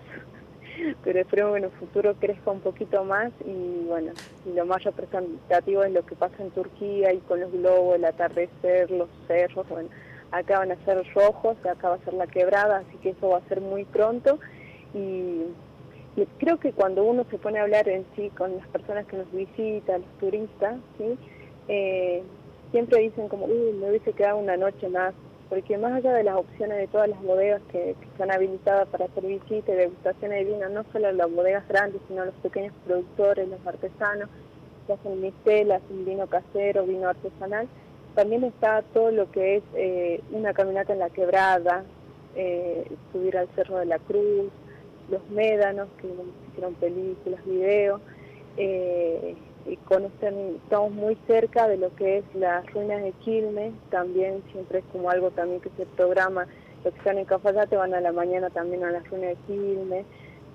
pero esperemos que en el futuro crezca un poquito más y bueno, y lo más representativo es lo que pasa en Turquía y con los globos, el atardecer, los cerros, bueno, acá van a ser rojos, acá va a ser la quebrada, así que eso va a ser muy pronto. Y, creo que cuando uno se pone a hablar en sí con las personas que nos visitan, los turistas. Eh, siempre dicen como, uy, me hubiese quedado una noche más porque más allá de las opciones de todas las bodegas que, están habilitadas para hacer visitas y degustaciones de vino, no solo las bodegas grandes, sino los pequeños productores, los artesanos, que hacen mistelas, vino casero, vino artesanal, también está todo lo que es eh, una caminata en la quebrada, eh, subir al Cerro de la Cruz, los médanos, que hicieron películas, videos, eh, y conocen, estamos muy cerca de lo que es las ruinas de Quilmes, también siempre es como algo también que se programa, los que están en Cafayate van a la mañana también a las ruinas de Quilmes,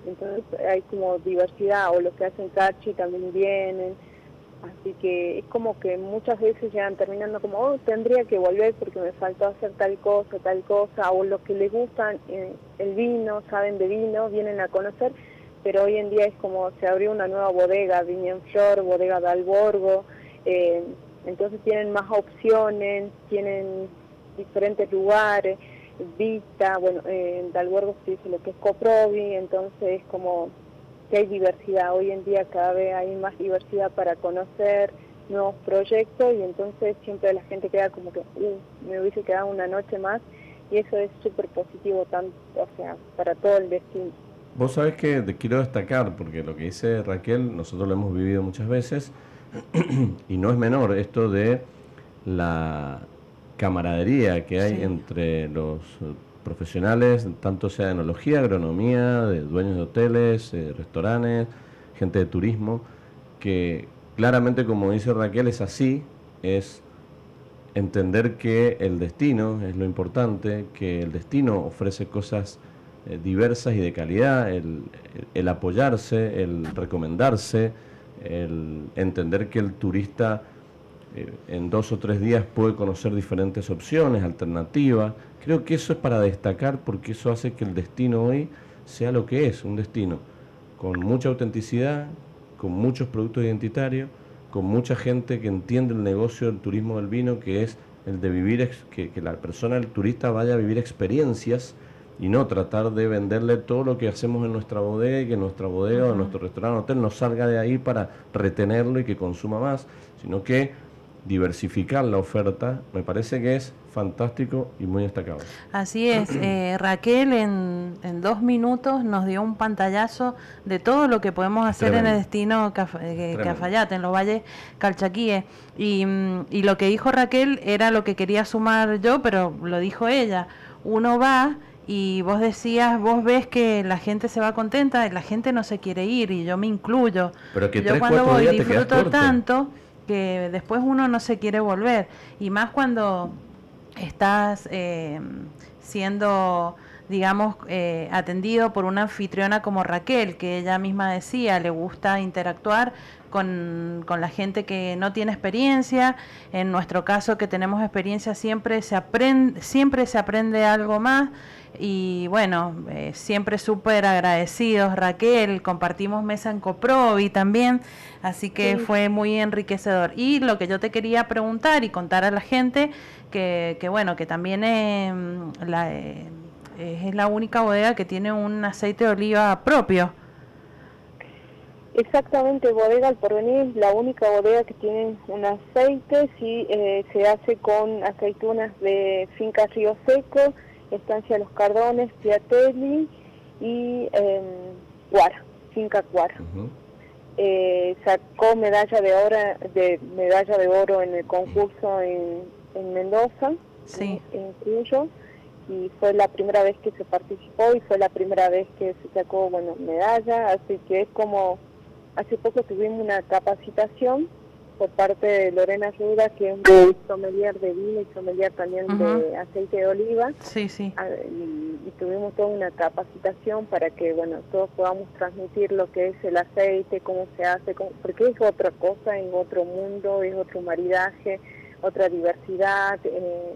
entonces hay como diversidad, o los que hacen Cachi también vienen, así que es como que muchas veces llegan terminando como, oh, tendría que volver porque me faltó hacer tal cosa, tal cosa, o los que les gustan eh, el vino, saben de vino, vienen a conocer, pero hoy en día es como se abrió una nueva bodega, Viña Flor, bodega de Alborgo, eh, entonces tienen más opciones, tienen diferentes lugares, vista, bueno, en Dalborgo se dice lo que es Coprovi, entonces es como que hay diversidad, hoy en día cada vez hay más diversidad para conocer nuevos proyectos y entonces siempre la gente queda como que, uh, me hubiese quedado una noche más y eso es súper positivo, tanto, o sea, para todo el destino. Vos sabés que te quiero destacar, porque lo que dice Raquel, nosotros lo hemos vivido muchas veces, y no es menor esto de la camaradería que hay entre los profesionales, tanto sea de enología, agronomía, de dueños de hoteles, eh, restaurantes, gente de turismo, que claramente como dice Raquel es así, es entender que el destino es lo importante, que el destino ofrece cosas eh, diversas y de calidad, el, apoyarse, el recomendarse, el entender que el turista eh, en dos o tres días puede conocer diferentes opciones, alternativas. Creo que eso es para destacar porque eso hace que el destino hoy sea lo que es, un destino con mucha autenticidad, con muchos productos identitarios, con mucha gente que entiende el negocio del turismo del vino, que es el de vivir, que, que la persona, el turista vaya a vivir experiencias y no tratar de venderle todo lo que hacemos en nuestra bodega y que nuestra bodega o nuestro restaurante o hotel no salga de ahí para retenerlo y que consuma más, sino que diversificar la oferta me parece que es fantástico y muy destacado. Así es, eh, Raquel en, en, dos minutos nos dio un pantallazo de todo lo que podemos hacer en el destino eh, Cafayate, en los valles Calchaquíes. Y, mm, y lo que dijo Raquel era lo que quería sumar yo, pero lo dijo ella. Uno va y vos decías, vos ves que la gente se va contenta la gente no se quiere ir y yo me incluyo. Pero que yo cuando voy disfruto tanto que después uno no se quiere volver y más cuando estás eh, siendo digamos, eh, atendido por una anfitriona como Raquel, que ella misma decía, le gusta interactuar con, con, la gente que no tiene experiencia. En nuestro caso, que tenemos experiencia, siempre se aprende, siempre se aprende algo más y bueno, eh, siempre súper agradecidos, Raquel, compartimos mesa en Coprovi también, así que fue muy enriquecedor. Y lo que yo te quería preguntar y contar a la gente, que, que bueno, que también la, eh, es la única bodega que tiene un aceite de oliva propio. Exactamente, Bodega al Porvenir la única bodega que tiene un aceite, sí, eh, se hace con aceitunas de finca Río Seco, Estancia Los Cardones, Piatelli y eh, Cuara, Finca Cuara. eh, sacó medalla de oro, de medalla de oro en el concurso en, en Mendoza, sí. en, Cuyo, y fue la primera vez que se participó y fue la primera vez que se sacó bueno medalla, así que es como hace poco tuvimos una capacitación por parte de Lorena Ruda, que es un sommelier de vino y sommelier también de aceite de oliva. Sí, sí. Y, tuvimos toda una capacitación para que, bueno, todos podamos transmitir lo que es el aceite, cómo se hace, porque es otra cosa, en otro mundo, es otro maridaje, otra diversidad. Eh,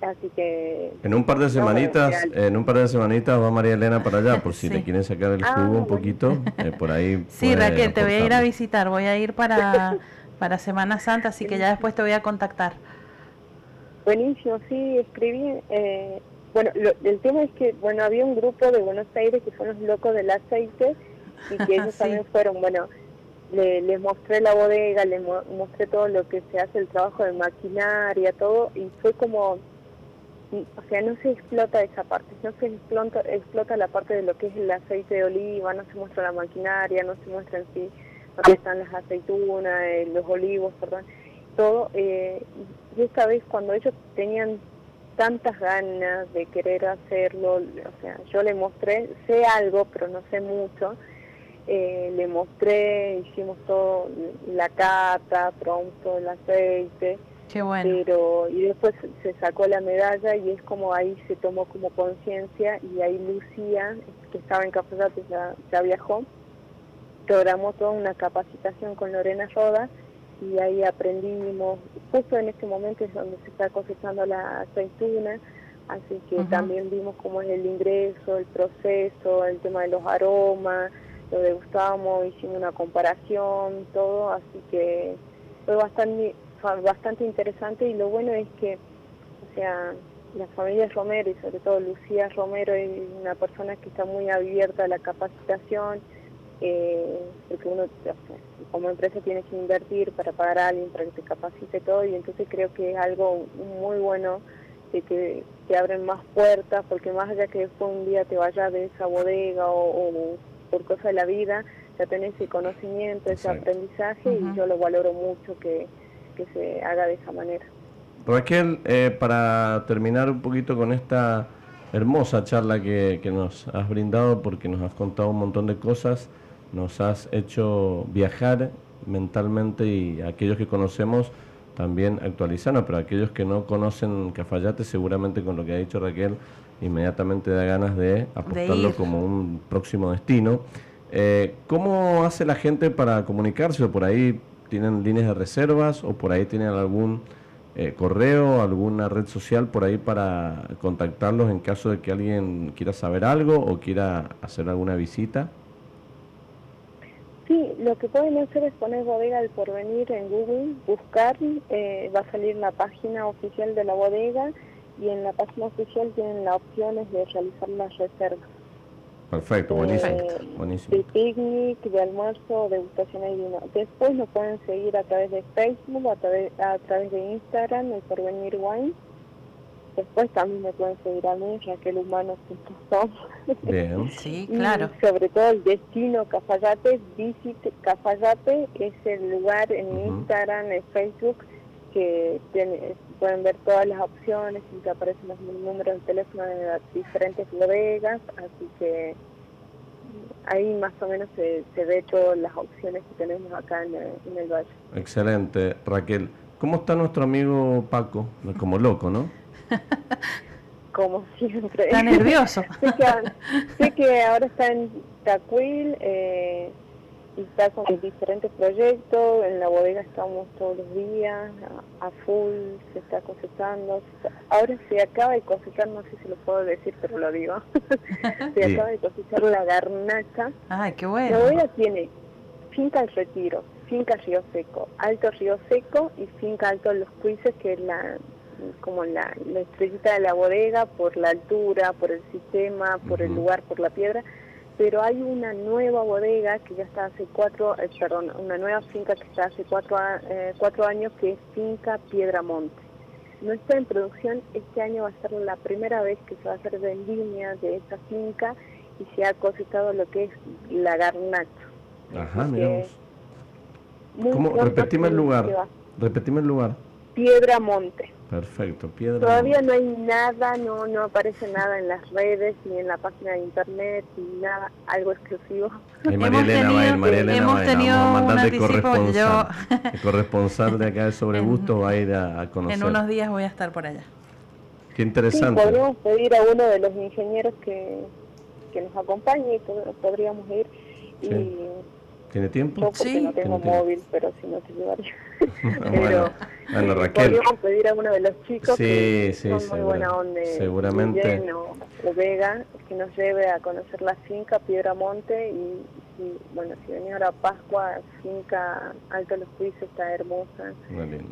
así que en un par de semanitas en un par de semanitas va María Elena para allá por si le quieren sacar el ah, jugo un poquito eh, por ahí sí Raquel te voy a ir a visitar voy a ir para para Semana Santa, así que ya después te voy a contactar. Buenísimo, sí, escribí. Eh, bueno, el tema es que, bueno, había un grupo de Buenos Aires que son los locos del aceite y que ellos también fueron, bueno, les mostré la bodega, les mostré todo lo que se hace, el trabajo de maquinaria, todo, y fue como, o sea, no se explota esa parte, no se explota, explota la parte de lo que es el aceite de oliva, no se muestra la maquinaria, no se muestra en sí donde están las aceitunas, eh, los olivos, perdón, todo. Eh, y esta vez cuando ellos tenían tantas ganas de querer hacerlo, o sea, yo le mostré, sé algo, pero no sé mucho, eh, le mostré, hicimos todo, la cata, pronto el aceite, Qué bueno. pero y después se sacó la medalla y es como ahí se tomó como conciencia y ahí Lucía, que estaba en Café ya, ya viajó, programó toda una capacitación con Lorena Roda y ahí aprendimos, justo en este momento es donde se está cosechando la aceituna, así que también vimos cómo es el ingreso, el proceso, el tema de los aromas, lo degustamos, hicimos una comparación, todo, así que fue bastante, bastante interesante. Y lo bueno es que, o sea, la familia Romero y sobre todo Lucía Romero es una persona que está muy abierta a la capacitación, eh, porque uno como empresa tiene que invertir para pagar a alguien para que te capacite todo y entonces creo que es algo muy bueno de que te abren más puertas porque más allá que después un día te vayas de esa bodega o, por cosa de la vida ya tenés ese conocimiento, ese aprendizaje y yo lo valoro mucho que, que se haga de esa manera. Raquel, eh, para terminar un poquito con esta hermosa charla que, que nos has brindado porque nos has contado un montón de cosas, nos has hecho viajar mentalmente y aquellos que conocemos también actualizarnos, pero aquellos que no conocen Cafayate, seguramente con lo que ha dicho Raquel, inmediatamente da ganas de apostarlo como un próximo destino. Eh, ¿Cómo hace la gente para comunicarse? ¿O por ahí tienen líneas de reservas? ¿O por ahí tienen algún eh, correo, alguna red social por ahí para contactarlos en caso de que alguien quiera saber algo o quiera hacer alguna visita? Sí, lo que pueden hacer es poner bodega del porvenir en Google, buscar, eh, va a salir la página oficial de la bodega y en la página oficial tienen las opciones de realizar las reservas. Perfecto, buenísimo. buenísimo. De picnic, de almuerzo, degustación y vino. Después nos pueden seguir a través de Facebook, a través, a través de Instagram, el porvenir wine Después también me pueden seguir a mí, raquelhumanos.com. Bien. sí, claro. Y sobre todo el destino Cafayate, Visit Cafayate, es el lugar en Instagram, en Facebook, que pueden ver todas las opciones y que aparecen los números de teléfono de las diferentes bodegas, así que ahí más o menos se, ve todas las opciones que tenemos acá en en el valle. Excelente, Raquel. ¿Cómo está nuestro amigo Paco? Como loco, ¿no? Como siempre. Está nervioso. sé, que, ahora está en Tacuil eh, y está con diferentes proyectos. En la bodega estamos todos los días, a, full, se está cosechando. Ahora se acaba de cosechar, no sé si lo puedo decir, pero lo digo. se acaba de cosechar la garnacha. Ay, qué bueno. La bodega tiene finca El Retiro, finca Río Seco, Alto Río Seco y finca Alto Los Cuises, que es la como la, la estrellita de la bodega por la altura, por el sistema, por el lugar, por la piedra, pero hay una nueva bodega que ya está hace cuatro, eh, perdón, una nueva finca que está hace cuatro, eh, cuatro años que es Finca Piedramonte. No está en producción, este año va a ser la primera vez que se va a hacer vendimia de esa finca y se ha cosechado lo que es la garnacha. Ajá, miramos. ¿Cómo? Repetime el lugar. Repetime el lugar. Piedramonte. Perfecto, piedra. Todavía no hay nada, no no aparece nada en las redes ni en la página de internet ni nada, algo exclusivo. María Elena va a ir, María Elena va a ir. Vamos a corresponsal. El corresponsal de acá de Sobre Gusto va a ir a, conocer. En unos días voy a estar por allá. Qué interesante. Sí, podríamos pedir a uno de los ingenieros que, que nos acompañe y podríamos ir. Y ¿Tiene tiempo? Yo porque no tengo móvil, pero si no te llevaría. pero bueno, Raquel. Podríamos pedir a uno de los chicos sí, que sí, son muy buena onda, seguramente. o, Vega, que nos lleve a conocer la finca Piedramonte y, y bueno, si venía ahora Pascua, finca Alto Los Juicios está hermosa.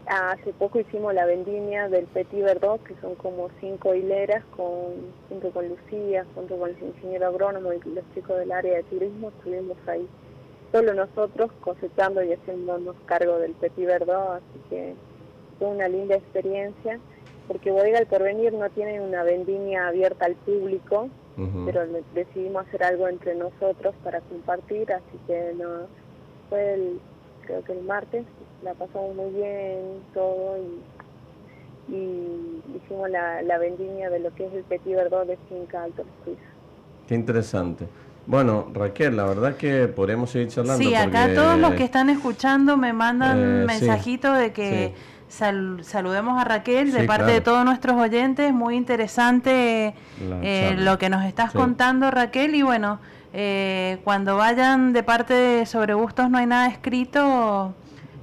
Hace poco hicimos la vendimia del Petit Verdot, que son como cinco hileras con, junto con Lucía, junto con el ingeniero agrónomo y los chicos del área de turismo, estuvimos ahí solo nosotros cosechando y haciéndonos cargo del Petit Verdot, así que fue una linda experiencia, porque Bodega El Porvenir no tiene una vendimia abierta al público, pero decidimos hacer algo entre nosotros para compartir, así que no, fue el, creo que el martes, la pasamos muy bien todo y, y hicimos la, la vendimia de lo que es el Petit Verdot de Finca Alto Suiza. Qué interesante. Bueno, Raquel, la verdad que podemos seguir charlando. Sí, acá todos los que están escuchando me mandan eh, mensajitos de que saludemos a Raquel de parte de todos nuestros oyentes. Muy interesante eh, lo que nos estás contando, Raquel. Y bueno, eh, cuando vayan de parte de Sobre Gustos No hay nada escrito,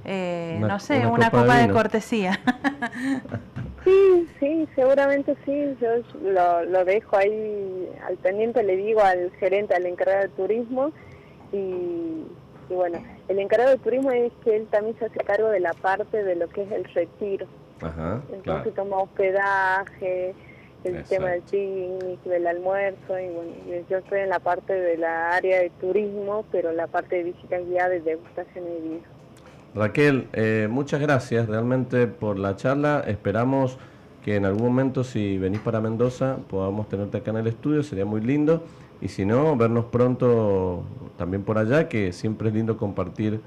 no sé, una, copa, de cortesía. Sí, sí, seguramente sí. Yo lo, lo dejo ahí al pendiente, le digo al gerente, al encargado de turismo. Y, bueno, el encargado de turismo es que él también se hace cargo de la parte de lo que es el retiro. Ajá, Entonces toma hospedaje, el tema del picnic, del almuerzo. Y bueno, yo estoy en la parte de la área de turismo, pero la parte de visitas guiadas, de degustación y vino. Raquel, eh, muchas gracias realmente por la charla. Esperamos que en algún momento, si venís para Mendoza, podamos tenerte acá en el estudio, sería muy lindo. Y si no, vernos pronto también por allá, que siempre es lindo compartir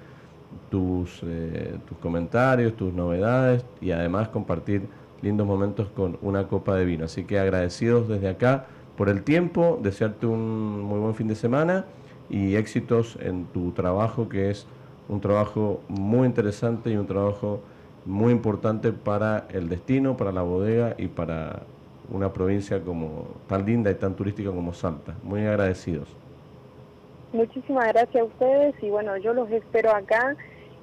tus, eh, tus comentarios, tus novedades y además compartir lindos momentos con una copa de vino. Así que agradecidos desde acá por el tiempo, desearte un muy buen fin de semana y éxitos en tu trabajo que es un trabajo muy interesante y un trabajo muy importante para el destino, para la bodega y para una provincia como tan linda y tan turística como Salta. Muy agradecidos. Muchísimas gracias a ustedes y bueno, yo los espero acá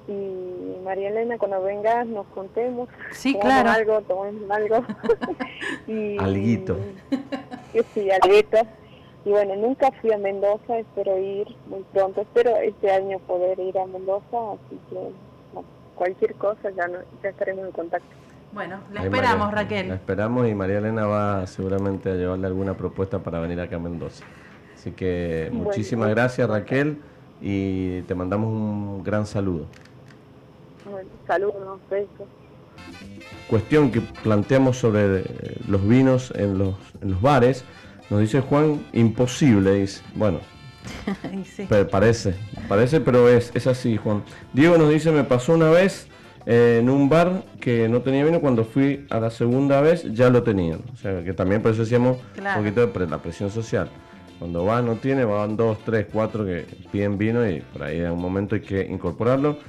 y María Elena cuando vengas nos contemos. Sí, claro. algo, tomemos algo. y, Alguito. Y, sí, alguito. Y bueno, nunca fui a Mendoza, espero ir muy pronto, espero este año poder ir a Mendoza, así que cualquier cosa ya, ya estaremos en contacto. Bueno, la esperamos Raquel. La esperamos y María Elena va seguramente a llevarle alguna propuesta para venir acá a Mendoza. Así que muchísimas gracias Raquel y te mandamos un gran saludo. saludos, besos. Cuestión que planteamos sobre los vinos en los, en los bares, nos dice Juan, imposible, dice. Bueno, parece, parece, pero es, es así, Juan. Diego nos dice, me pasó una vez eh, en un bar que no tenía vino, cuando fui a la segunda vez ya lo tenían. O sea, que también por eso decíamos un poquito de la presión social. Cuando va no tiene, van dos, tres, cuatro que piden vino y por ahí en un momento hay que incorporarlo.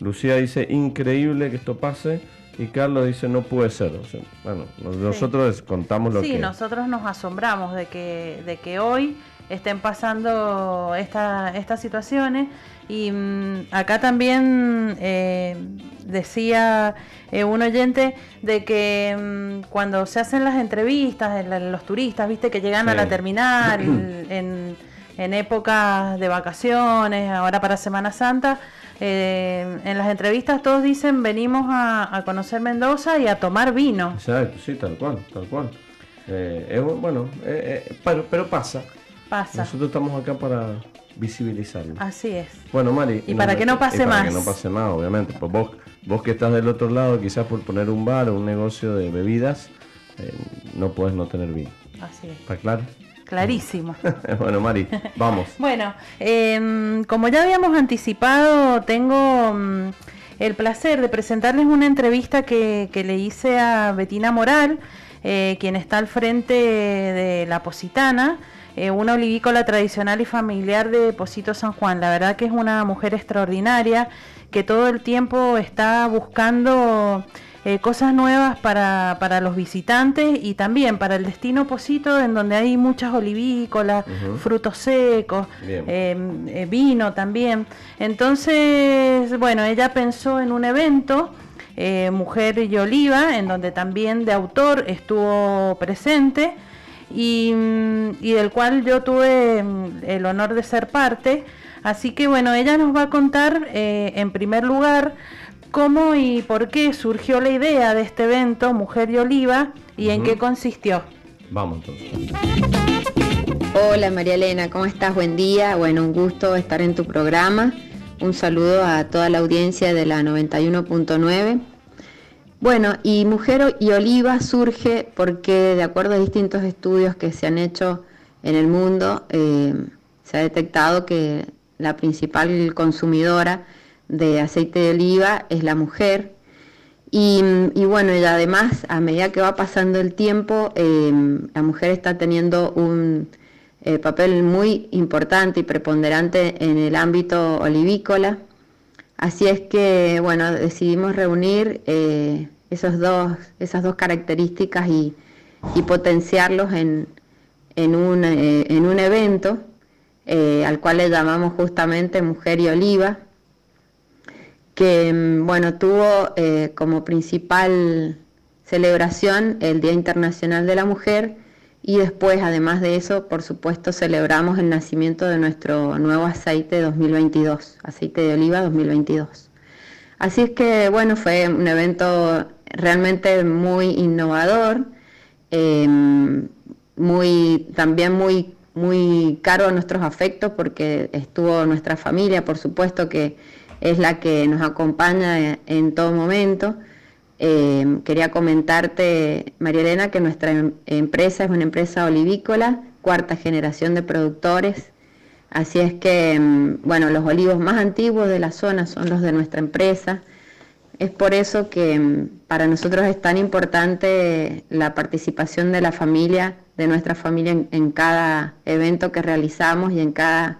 Lucía dice, increíble que esto pase. Y Carlos dice, no puede ser. bueno, nosotros contamos lo que... Sí, nosotros nos asombramos de que, de que hoy estén pasando esta, estas situaciones. Y mm, acá también eh, decía eh, un oyente de que mm, cuando se hacen las entrevistas, los turistas, viste, que llegan a la terminal en, en épocas de vacaciones, ahora para Semana Santa, eh, en las entrevistas todos dicen venimos a, conocer Mendoza y a tomar vino. Exacto, sí, tal cual, tal cual. Eh, bueno, pero, pero pasa. Pasa. Nosotros estamos acá para visibilizarlo. Así es. Bueno, Mari. Y para que no pase más. Para que no pase más, obviamente. Pues vos, vos que estás del otro lado, quizás por poner un bar o un negocio de bebidas, eh, no puedes no tener vino. Así es. ¿Está claro? Clarísimo. bueno, Mari, vamos. bueno, em, como ya habíamos anticipado, tengo mm, el placer de presentarles una entrevista que, que le hice a Betina Moral, eh, quien está al frente de la Positana. Eh, una olivícola tradicional y familiar de Posito San Juan. La verdad que es una mujer extraordinaria que todo el tiempo está buscando eh, cosas nuevas para, los visitantes y también para el destino Posito, en donde hay muchas olivícolas, frutos secos, eh, vino también. Entonces, bueno, ella pensó en un evento. Mujer y Oliva, en donde también de autor estuvo presente, y, del cual yo tuve mm, el honor de ser parte. Así que bueno, ella nos va a contar eh, en primer lugar cómo y por qué surgió la idea de este evento Mujer y Oliva y en qué consistió. Vamos entonces. Hola María Elena, ¿cómo estás? Buen día. Bueno, un gusto estar en tu programa. Un saludo a toda la audiencia de la 91.9 bueno, y Mujer y Oliva surge porque de acuerdo a distintos estudios que se han hecho en el mundo, eh, se ha detectado que la principal consumidora de aceite de oliva es la mujer. Y, bueno, y además, a medida que va pasando el tiempo, eh, la mujer está teniendo un eh, papel muy importante y preponderante en el ámbito olivícola. Así es que, bueno, decidimos reunir eh, esos dos, esas dos características y, potenciarlos en, un, en, un, evento al cual le llamamos justamente Mujer y Oliva, que, mm, bueno, tuvo como principal celebración el Día Internacional de la Mujer, y después, además de eso, por supuesto, celebramos el nacimiento de nuestro nuevo aceite 2022, aceite de oliva 2022. Así es que, bueno, fue un evento realmente muy innovador, em, muy, también muy, muy caro a nuestros afectos porque estuvo nuestra familia, por supuesto, que es la que nos acompaña en todo momento. Eh, quería comentarte, María Elena, que nuestra em, empresa es una empresa olivícola, cuarta generación de productores. Así es que, em, bueno, los olivos más antiguos de la zona son los de nuestra empresa. Es por eso que em, para nosotros es tan importante la participación de la familia, de nuestra familia en, cada evento que realizamos y en cada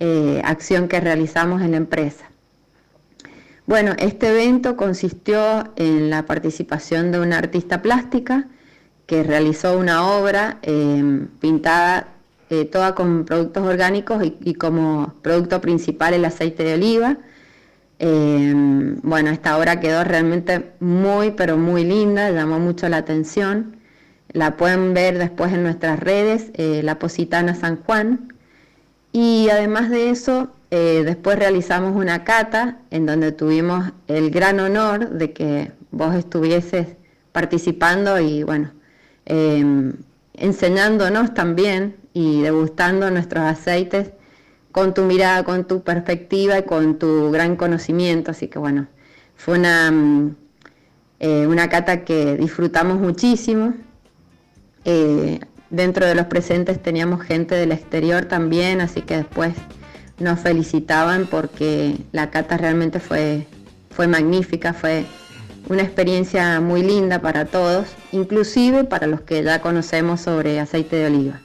eh, acción que realizamos en la empresa. Bueno, este evento consistió en la participación de una artista plástica que realizó una obra em, pintada eh, toda con productos orgánicos y, como producto principal el aceite de oliva. Em, bueno, esta obra quedó realmente muy, pero muy linda, llamó mucho la atención. La pueden ver después en nuestras redes, eh, La Positana San Juan. Y además de eso, eh, después realizamos una cata en donde tuvimos el gran honor de que vos estuvieses participando y bueno, em, enseñándonos también y degustando nuestros aceites con tu mirada, con tu perspectiva y con tu gran conocimiento. Así que bueno, fue una, mm, eh, una cata que disfrutamos muchísimo. Eh, dentro de los presentes teníamos gente del exterior también, así que después nos felicitaban porque la cata realmente fue, fue magnífica, fue una experiencia muy linda para todos, inclusive para los que ya conocemos sobre aceite de oliva.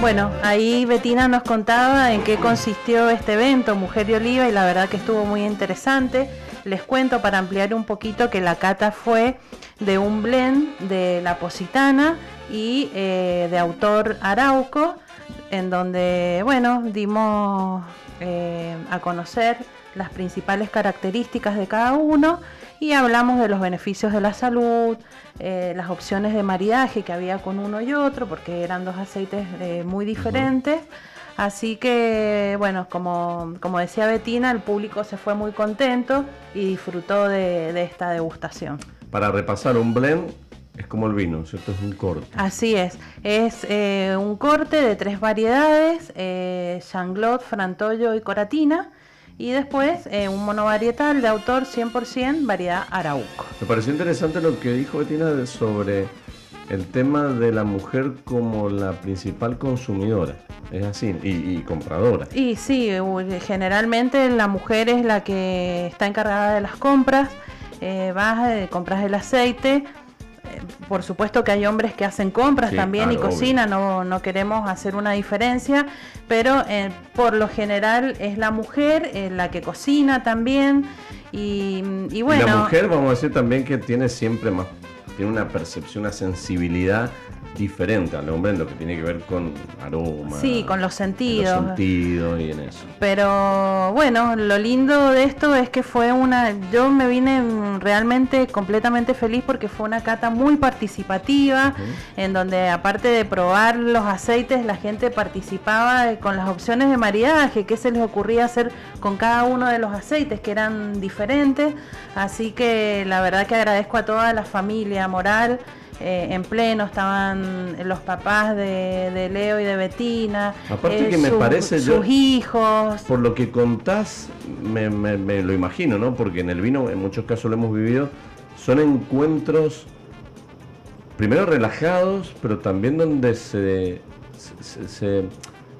Bueno, ahí Betina nos contaba en qué consistió este evento, Mujer de Oliva, y la verdad que estuvo muy interesante. Les cuento para ampliar un poquito que la cata fue de un blend de la Positana y eh, de autor Arauco, en donde, bueno, dimos eh, a conocer las principales características de cada uno y hablamos de los beneficios de la salud, eh, las opciones de maridaje que había con uno y otro, porque eran dos aceites eh, muy diferentes. Así que, bueno, como, como, decía Betina, el público se fue muy contento y disfrutó de, esta degustación. Para repasar, un blend es como el vino, ¿cierto? Es un corte. Así es. Es eh, un corte de tres variedades, eh, Changlot, Frantollo y Coratina y después eh, un monovarietal de autor 100% variedad Arauco. Me pareció interesante lo que dijo Betina sobre el tema de la mujer como la principal consumidora, es así, y, compradora. Y sí, generalmente la mujer es la que está encargada de las compras, eh, vas, compras el aceite, por supuesto que hay hombres que hacen compras también y cocinan, no, queremos hacer una diferencia, pero eh, por lo general es la mujer eh, la que cocina también. Y, bueno. Y la mujer, vamos a decir también que tiene siempre más, tiene una percepción, una sensibilidad diferente al hombre en lo que tiene que ver con aroma. Sí, con los sentidos. Los sentidos y en eso. Pero bueno, lo lindo de esto es que fue una. Yo me vine realmente completamente feliz porque fue una cata muy participativa, en donde aparte de probar los aceites, la gente participaba con las opciones de maridaje, qué se les ocurría hacer con cada uno de los aceites, que eran diferentes. Así que la verdad que agradezco a toda la familia moral. Eh, en pleno, estaban los papás de, Leo y de Betina, Aparte que me parece sus hijos. Por lo que contás, me, lo imagino, ¿no? Porque en el vino, en muchos casos lo hemos vivido, son encuentros, primero relajados, pero también donde se, se,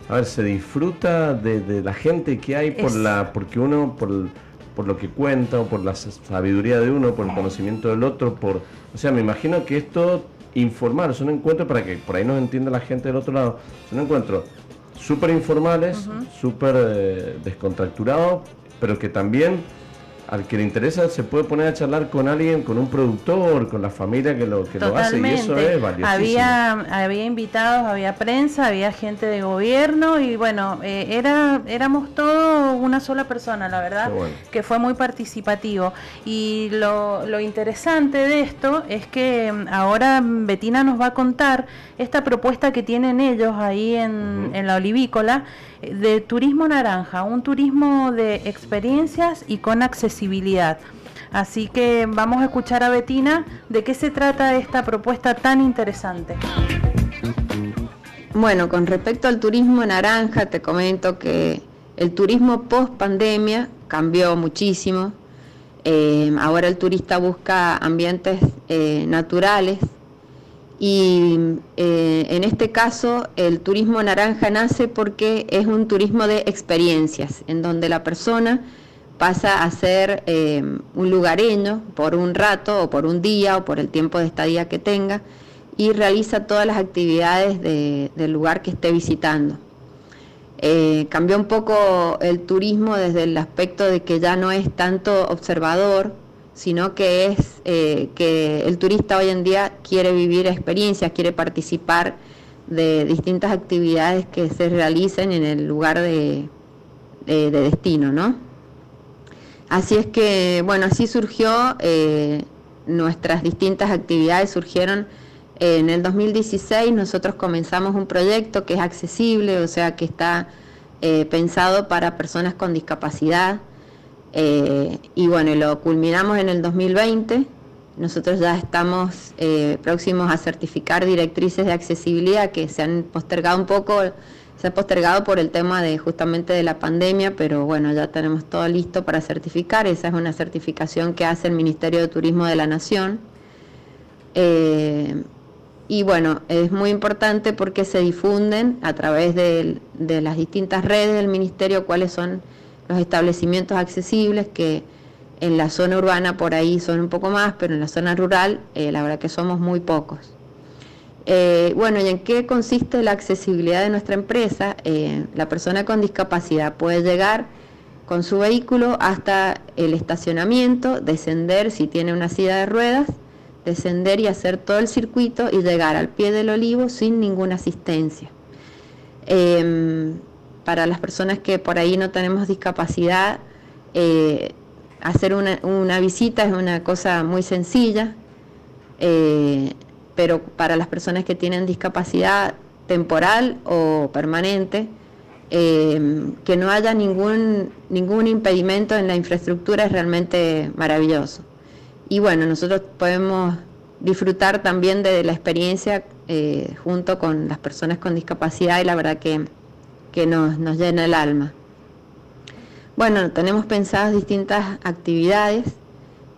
a ver, se disfruta de, la gente que hay por la, porque uno, por por lo que cuenta, o por la sabiduría de uno, por el conocimiento del otro, por. O sea, me imagino que esto informal, son encuentros para que por ahí nos entienda la gente del otro lado. Son encuentros súper informales, súper eh, descontracturados, pero que también al que le interesa se puede poner a charlar con alguien, con un productor, con la familia que lo, que lo hace y eso es valiosísimo. Había, había invitados, había prensa, había gente de gobierno y bueno, eh, era éramos todos una sola persona, la verdad, que fue muy participativo. Y lo, lo interesante de esto es que mm, ahora Betina nos va a contar esta propuesta que tienen ellos ahí en, en la olivícola de turismo naranja, un turismo de experiencias y con accesibilidad. Así que vamos a escuchar a Betina de qué se trata esta propuesta tan interesante. Bueno, con respecto al turismo naranja, te comento que el turismo post pandemia cambió muchísimo. Eh, ahora el turista busca ambientes eh, naturales, y eh, en este caso el turismo naranja nace porque es un turismo de experiencias, en donde la persona pasa a ser eh, un lugareño por un rato o por un día o por el tiempo de estadía que tenga y realiza todas las actividades del lugar que esté visitando. Eh, cambió un poco el turismo desde el aspecto de que ya no es tanto observador, sino que es eh, que el turista hoy en día quiere vivir experiencias, quiere participar de distintas actividades que se realicen en el lugar de, destino, ¿no? Así es que, bueno, así surgió, eh, nuestras distintas actividades surgieron en el 2016, nosotros comenzamos un proyecto que es accesible, o sea, que está eh, pensado para personas con discapacidad, eh, y bueno, lo culminamos en el 2020. Nosotros ya estamos eh, próximos a certificar directrices de accesibilidad que se han postergado un poco, se han postergado por el tema de justamente de la pandemia, pero bueno, ya tenemos todo listo para certificar. Esa es una certificación que hace el Ministerio de Turismo de la Nación. Eh, y bueno, es muy importante porque se difunden a través de, de las distintas redes del Ministerio cuáles son los establecimientos accesibles que en la zona urbana por ahí son un poco más, pero en la zona rural eh, la verdad que somos muy pocos. Eh, bueno, ¿y en qué consiste la accesibilidad de nuestra empresa? Eh, la persona con discapacidad puede llegar con su vehículo hasta el estacionamiento, descender si tiene una silla de ruedas, descender y hacer todo el circuito y llegar al pie del olivo sin ninguna asistencia. Para las personas que por ahí no tenemos discapacidad, eh, hacer una, visita es una cosa muy sencilla, eh, pero para las personas que tienen discapacidad temporal o permanente, eh, que no haya ningún, ningún impedimento en la infraestructura es realmente maravilloso. Y bueno, nosotros podemos disfrutar también de la experiencia junto con las personas con discapacidad y la verdad que que nos, llena el alma. Bueno, tenemos pensadas distintas actividades,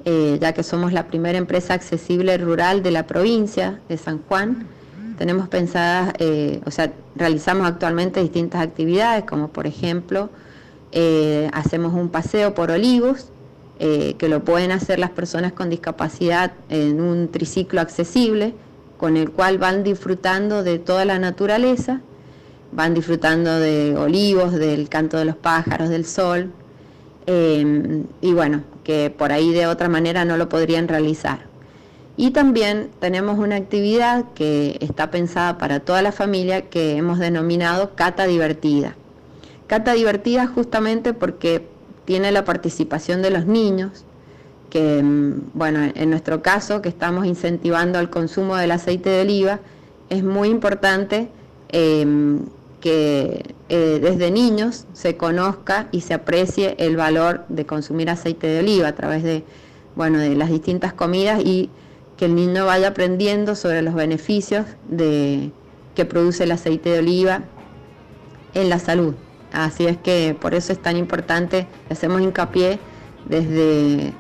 eh, ya que somos la primera empresa accesible rural de la provincia de San Juan. Tenemos pensadas, eh, o sea, realizamos actualmente distintas actividades, como por ejemplo, eh, hacemos un paseo por olivos, que lo pueden hacer las personas con discapacidad en un triciclo accesible, con el cual van disfrutando de toda la naturaleza van disfrutando de olivos, del canto de los pájaros, del sol, em, y bueno, que por ahí de otra manera no lo podrían realizar. Y también tenemos una actividad que está pensada para toda la familia que hemos denominado Cata Divertida. Cata Divertida justamente porque tiene la participación de los niños, que em, bueno, en nuestro caso que estamos incentivando el consumo del aceite de oliva, es muy importante em, que eh, desde niños se conozca y se aprecie el valor de consumir aceite de oliva a través de, bueno, de las distintas comidas y que el niño vaya aprendiendo sobre los beneficios de, que produce el aceite de oliva en la salud. Así es que por eso es tan importante, hacemos hincapié desde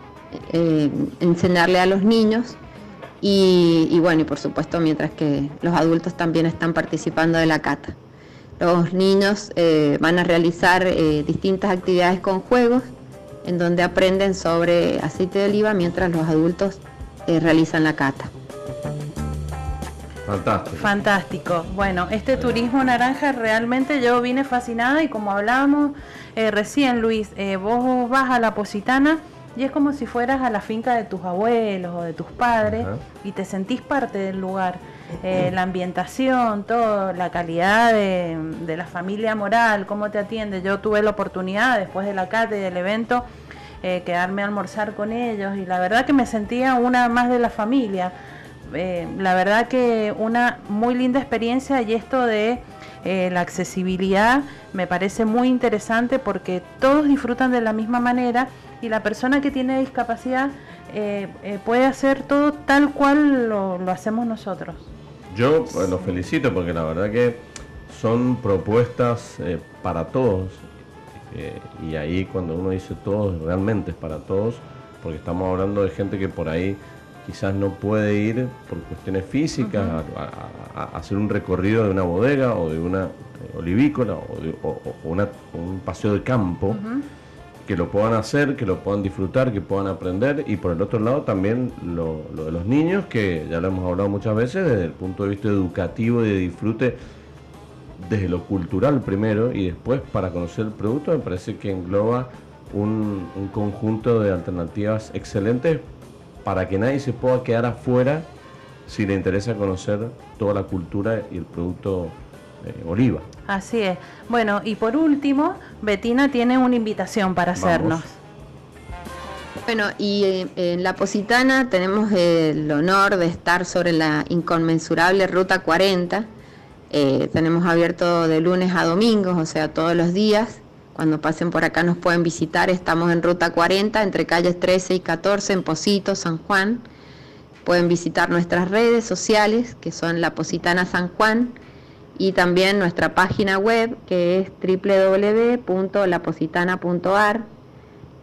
eh, enseñarle a los niños y, y bueno, y por supuesto mientras que los adultos también están participando de la cata. Los niños eh, van a realizar eh, distintas actividades con juegos en donde aprenden sobre aceite de oliva mientras los adultos eh, realizan la cata. Fantástico. Fantástico. Bueno, este turismo naranja realmente yo vine fascinada y como hablábamos recién, Luis, vos vas a la Positana y es como si fueras a la finca de tus abuelos o de tus padres y te sentís parte del lugar. Eh, la ambientación, todo, la calidad de, la familia moral, cómo te atiende. Yo tuve la oportunidad después de la y del evento eh, quedarme a almorzar con ellos y la verdad que me sentía una más de la familia. Eh, la verdad que una muy linda experiencia y esto de la accesibilidad me parece muy interesante porque todos disfrutan de la misma manera y la persona que tiene discapacidad puede hacer todo tal cual lo hacemos nosotros. Yo los felicito porque la verdad que son propuestas eh, para todos. Eh, y ahí cuando uno dice todos, realmente es para todos, porque estamos hablando de gente que por ahí quizás no puede ir por cuestiones físicas a, hacer un recorrido de una bodega o de una eh, olivícola o, de, un paseo de campo que lo puedan hacer, que lo puedan disfrutar, que puedan aprender. Y por el otro lado también lo, de los niños, que ya lo hemos hablado muchas veces desde el punto de vista educativo y de disfrute, desde lo cultural primero y después para conocer el producto me parece que engloba un, conjunto de alternativas excelentes para que nadie se pueda quedar afuera si le interesa conocer toda la cultura y el producto eh, oliva. Así es. Bueno, y por último, Betina tiene una invitación para hacernos. Bueno, y eh, en La Positana tenemos el honor de estar sobre la inconmensurable Ruta 40. Eh, tenemos abierto de lunes a domingos, o sea, todos los días. Cuando pasen por acá nos pueden visitar. Estamos en Ruta 40, entre calles 13 y 14, en Posito, San Juan. Pueden visitar nuestras redes sociales, que son La Positana San Juan, y también nuestra página web, que es www.lapositana.ar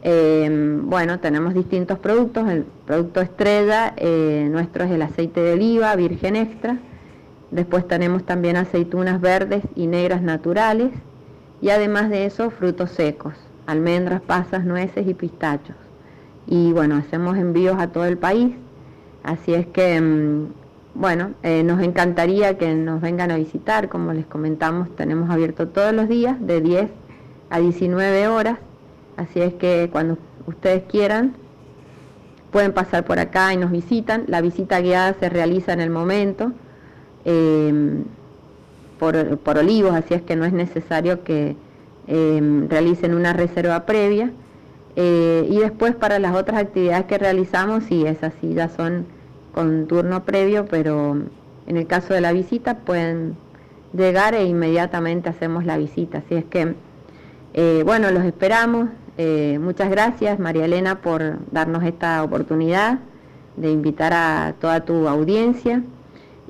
eh, bueno, tenemos distintos productos. El producto estrella eh, nuestro es el aceite de oliva virgen extra. Después tenemos también aceitunas verdes y negras naturales. Y además de eso, frutos secos, almendras, pasas, nueces y pistachos. Y bueno, hacemos envíos a todo el país. Así es que, mm, bueno, eh, nos encantaría que nos vengan a visitar. Como les comentamos, tenemos abierto todos los días de 10 a 19 horas Así es que cuando ustedes quieran, pueden pasar por acá y nos visitan. La visita guiada se realiza en el momento em, por, olivos, así es que no es necesario que em, realicen una reserva previa. Eh, y después para las otras actividades que realizamos, sí, esas sí ya son con turno previo, pero en el caso de la visita pueden llegar e inmediatamente hacemos la visita. Así es que, eh, bueno, los esperamos. Eh, muchas gracias, María Elena, por darnos esta oportunidad de invitar a toda tu audiencia.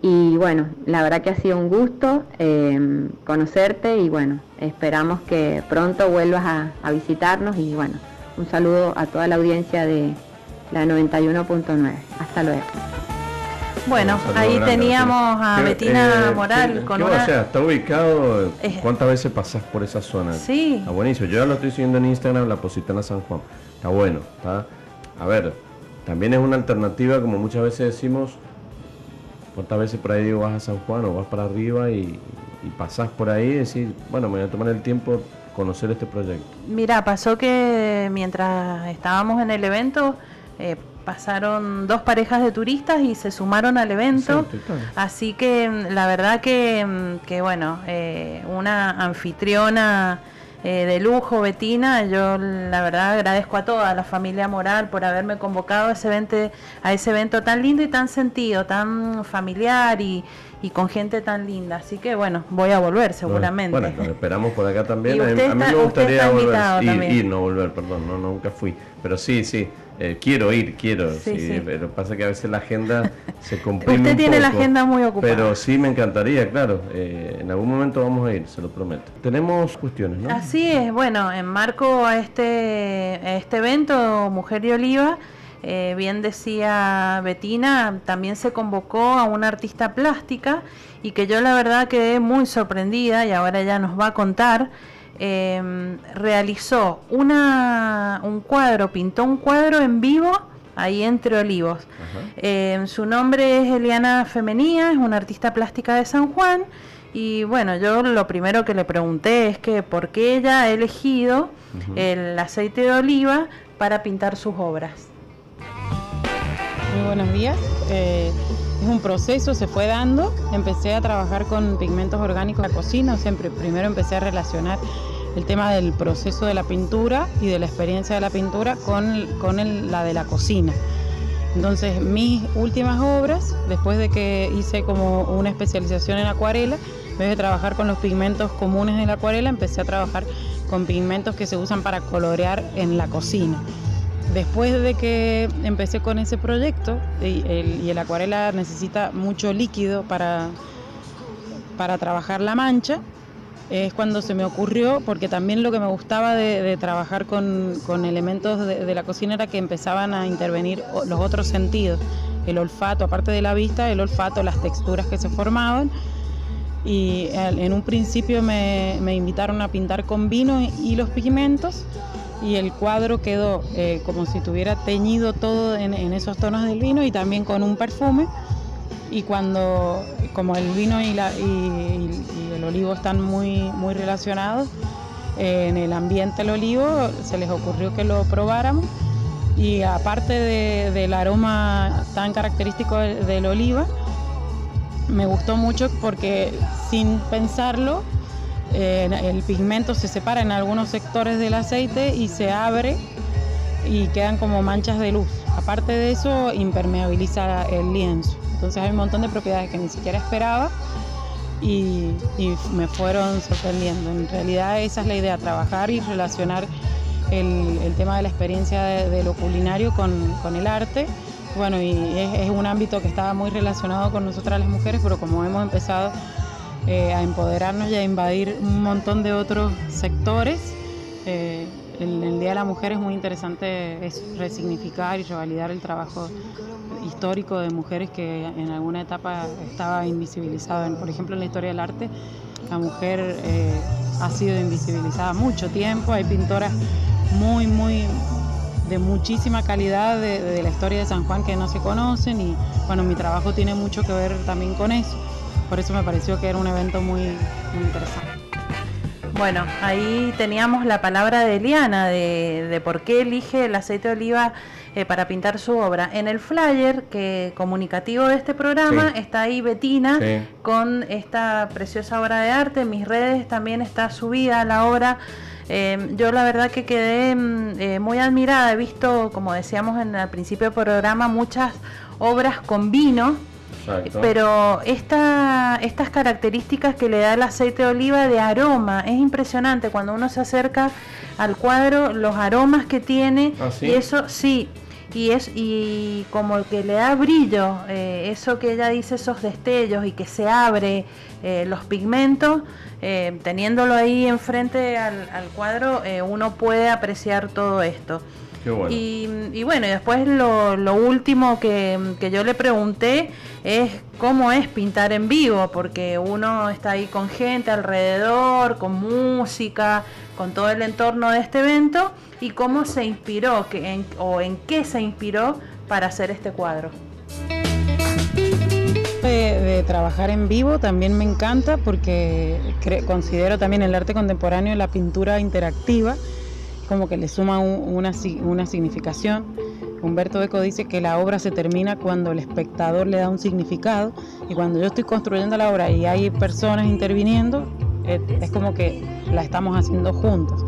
Y bueno, la verdad que ha sido un gusto eh, conocerte y bueno, esperamos que pronto vuelvas a, a, visitarnos y bueno, un saludo a toda la audiencia de la 91.9. Hasta luego. Bueno, ahí teníamos a Betina eh, Moral con una... O sea, está ubicado, ¿cuántas veces pasás por esa zona? Sí. Está buenísimo, yo ya lo estoy siguiendo en Instagram, la Positana San Juan. Está bueno, está... A ver, también es una alternativa, como muchas veces decimos, ¿cuántas veces por ahí digo vas a San Juan o vas para arriba y, y pasás por ahí y decís, bueno, me voy a tomar el tiempo conocer este proyecto? Mira, pasó que mientras estábamos en el evento... Eh, pasaron dos parejas de turistas y se sumaron al evento. Así que mm, la verdad que, mm, que bueno, eh, una anfitriona eh, de lujo, Betina, yo la verdad agradezco a toda la familia Moral por haberme convocado a ese evento, a ese evento tan lindo y tan sentido, tan familiar y, y con gente tan linda. Así que bueno, voy a volver seguramente. Bueno, esperamos por acá también. A, mí me gustaría volver. Ir, no volver, perdón, no, nunca fui. Pero sí, sí. Eh, quiero ir, quiero, sí, pero pasa que a veces la agenda se comprime Usted tiene la agenda muy ocupada. Pero sí me encantaría, claro. Eh, en algún momento vamos a ir, se lo prometo. Tenemos cuestiones, ¿no? Así es, bueno, en marco a este, a este evento, Mujer y Oliva, eh, bien decía Betina, también se convocó a una artista plástica y que yo la verdad quedé muy sorprendida y ahora ella nos va a contar. Em, realizó una, un cuadro, pintó un cuadro en vivo ahí entre olivos. Em, su nombre es Eliana Femenía, es una artista plástica de San Juan. Y bueno, yo lo primero que le pregunté es que por qué ella ha elegido el aceite de oliva para pintar sus obras. Muy buenos días. Eh, un proceso, se fue dando. Empecé a trabajar con pigmentos orgánicos en la cocina. Siempre, primero empecé a relacionar el tema del proceso de la pintura y de la experiencia de la pintura con, la de la cocina. Entonces, mis últimas obras, después de que hice como una especialización en acuarela, en vez de trabajar con los pigmentos comunes de la acuarela, empecé a trabajar con pigmentos que se usan para colorear en la cocina. Después de que empecé con ese proyecto, y el, acuarela necesita mucho líquido para, para trabajar la mancha, es cuando se me ocurrió, porque también lo que me gustaba de, trabajar con, elementos de, la cocina era que empezaban a intervenir los otros sentidos, el olfato, aparte de la vista, el olfato, las texturas que se formaban. Y en un principio me, me invitaron a pintar con vino y los pigmentos y el cuadro quedó eh, como si tuviera teñido todo en, esos tonos del vino y también con un perfume. Y cuando, como el vino y, la, y, el olivo están muy, muy relacionados. en el ambiente del olivo se les ocurrió que lo probáramos y aparte del aroma tan característico del oliva, me gustó mucho porque sin pensarlo el pigmento se separa en algunos sectores del aceite y se abre y quedan como manchas de luz. Aparte de eso, impermeabiliza el lienzo. Entonces hay un montón de propiedades que ni siquiera esperaba y, me fueron sorprendiendo. En realidad esa es la idea, trabajar y relacionar el, tema de la experiencia de, lo culinario con, el arte. Bueno, y es, un ámbito que estaba muy relacionado con nosotras las mujeres, pero como hemos empezado eh, a empoderarnos y a invadir un montón de otros sectores, eh, el, Día de la Mujer es muy interesante es resignificar y revalidar el trabajo histórico de mujeres que en alguna etapa estaba invisibilizado. Por ejemplo, en la historia del arte, la mujer eh, ha sido invisibilizada mucho tiempo. Hay pintoras muy, muy de muchísima calidad de, la historia de San Juan que no se conocen y bueno, mi trabajo tiene mucho que ver también con eso. Por eso me pareció que era un evento muy, muy interesante. Bueno, ahí teníamos la palabra de Eliana de, por qué elige el aceite de oliva eh, para pintar su obra. En el flyer que comunicativo de este programa está ahí Betina con esta preciosa obra de arte. En mis redes también está subida la obra. Eh, yo la verdad que quedé mm, eh, muy admirada. He visto, como decíamos en el principio del programa, muchas obras con vino pero esta, estas características que le da el aceite de oliva de aroma, es impresionante. Cuando uno se acerca al cuadro, los aromas que tiene, ¿Ah, y eso sí, y es y como que le da brillo, eh, eso que ella dice, esos destellos y que se abre eh, los pigmentos, eh, teniéndolo ahí enfrente al, al cuadro, uno puede apreciar todo esto. Y, bueno, y después lo, último que, yo le pregunté es cómo es pintar en vivo, porque uno está ahí con gente alrededor, con música, con todo el entorno de este evento, y cómo se inspiró, que o en qué se inspiró para hacer este cuadro. de, trabajar en vivo también me encanta porque considero también el arte contemporáneo la pintura interactiva como que le suma una, una significación. Humberto Eco dice que la obra se termina cuando el espectador le da un significado y cuando yo estoy construyendo la obra y hay personas interviniendo, es, como que la estamos haciendo juntos.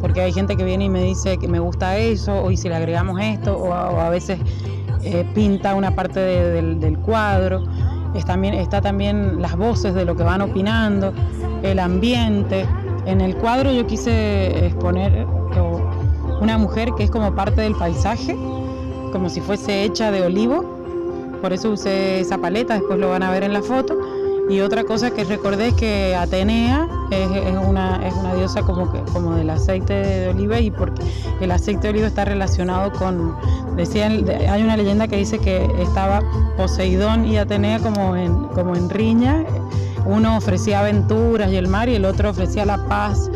Porque hay gente que viene y me dice que me gusta eso, o y si le agregamos esto, o a, veces eh, pinta una parte del, del, cuadro. Es también, está también las voces de lo que van opinando, el ambiente. En el cuadro yo quise exponer una mujer que es como parte del paisaje, como si fuese hecha de olivo. Por eso usé esa paleta, después lo van a ver en la foto. Y otra cosa que recordé es que Atenea es, una, es una diosa como, que, como del aceite de oliva y porque el aceite de oliva está relacionado con, decían, hay una leyenda que dice que estaba Poseidón y Atenea como en, como en riña, uno ofrecía aventuras y el mar y el otro ofrecía la paz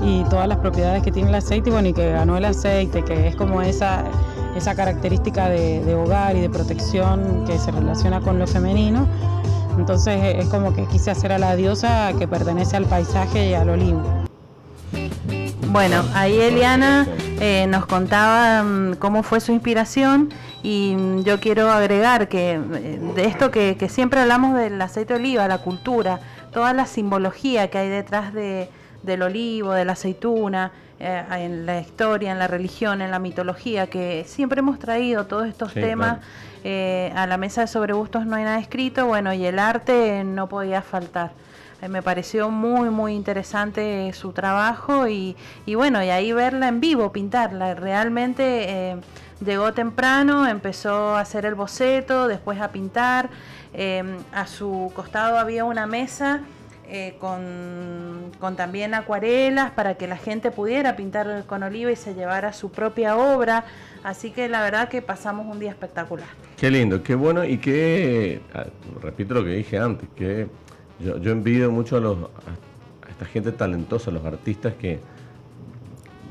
y todas las propiedades que tiene el aceite y bueno, y que ganó el aceite, que es como esa, esa característica de, hogar y de protección que se relaciona con lo femenino. Entonces es como que quise hacer a la diosa que pertenece al paisaje y al olivo. Bueno, ahí Eliana eh, nos contaba mm, cómo fue su inspiración y mm, yo quiero agregar que eh, de esto que, que siempre hablamos del aceite de oliva, la cultura, toda la simbología que hay detrás de, del olivo, de la aceituna, eh, en la historia, en la religión, en la mitología, que siempre hemos traído todos estos temas eh, a la mesa de sobre gustos no hay nada escrito, bueno, y el arte no podía faltar. Eh, me pareció muy, muy interesante su trabajo y, y, bueno, y ahí verla en vivo, pintarla, realmente llegó temprano, empezó a hacer el boceto, después a pintar, a su costado había una mesa eh, con, también acuarelas para que la gente pudiera pintar con oliva y se llevara su propia obra. Así que la verdad que pasamos un día espectacular. Qué lindo, qué bueno y qué, ah, repito lo que dije antes, que yo, envidio mucho a, los, a esta gente talentosa, a los artistas que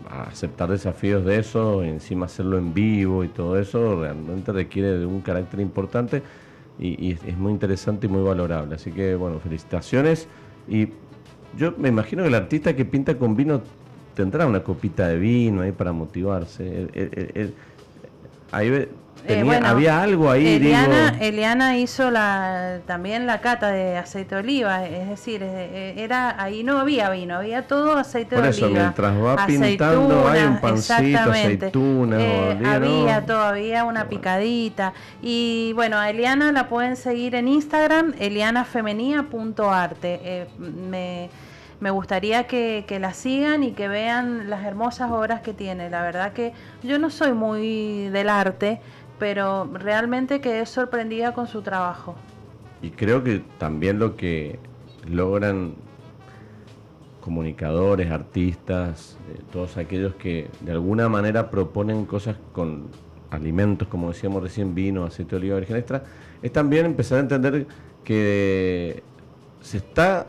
aceptar desafíos de eso, encima hacerlo en vivo y todo eso, realmente requiere de un carácter importante y, y es muy interesante y muy valorable. Así que bueno, felicitaciones. Y yo me imagino que el artista que pinta con vino tendrá una copita de vino ahí para motivarse. ahí eh, había algo ahí. Eliana, Eliana hizo la, también la cata de aceite de oliva, es decir, eh, era ahí no había vino, había todo aceite de eso, oliva. mientras va pintando hay un pancito, aceituna, eh, había todavía una picadita. Y bueno, a Eliana la pueden seguir en Instagram, elianafemenía.arte. Eh, me me gustaría que, que, la sigan y que vean las hermosas obras que tiene. La verdad que yo no soy muy del arte, pero realmente quedé sorprendida con su trabajo. Y creo que también lo que logran comunicadores, artistas, eh, todos aquellos que de alguna manera proponen cosas con alimentos, como decíamos recién, vino, aceite de oliva virgen extra, es también empezar a entender que se está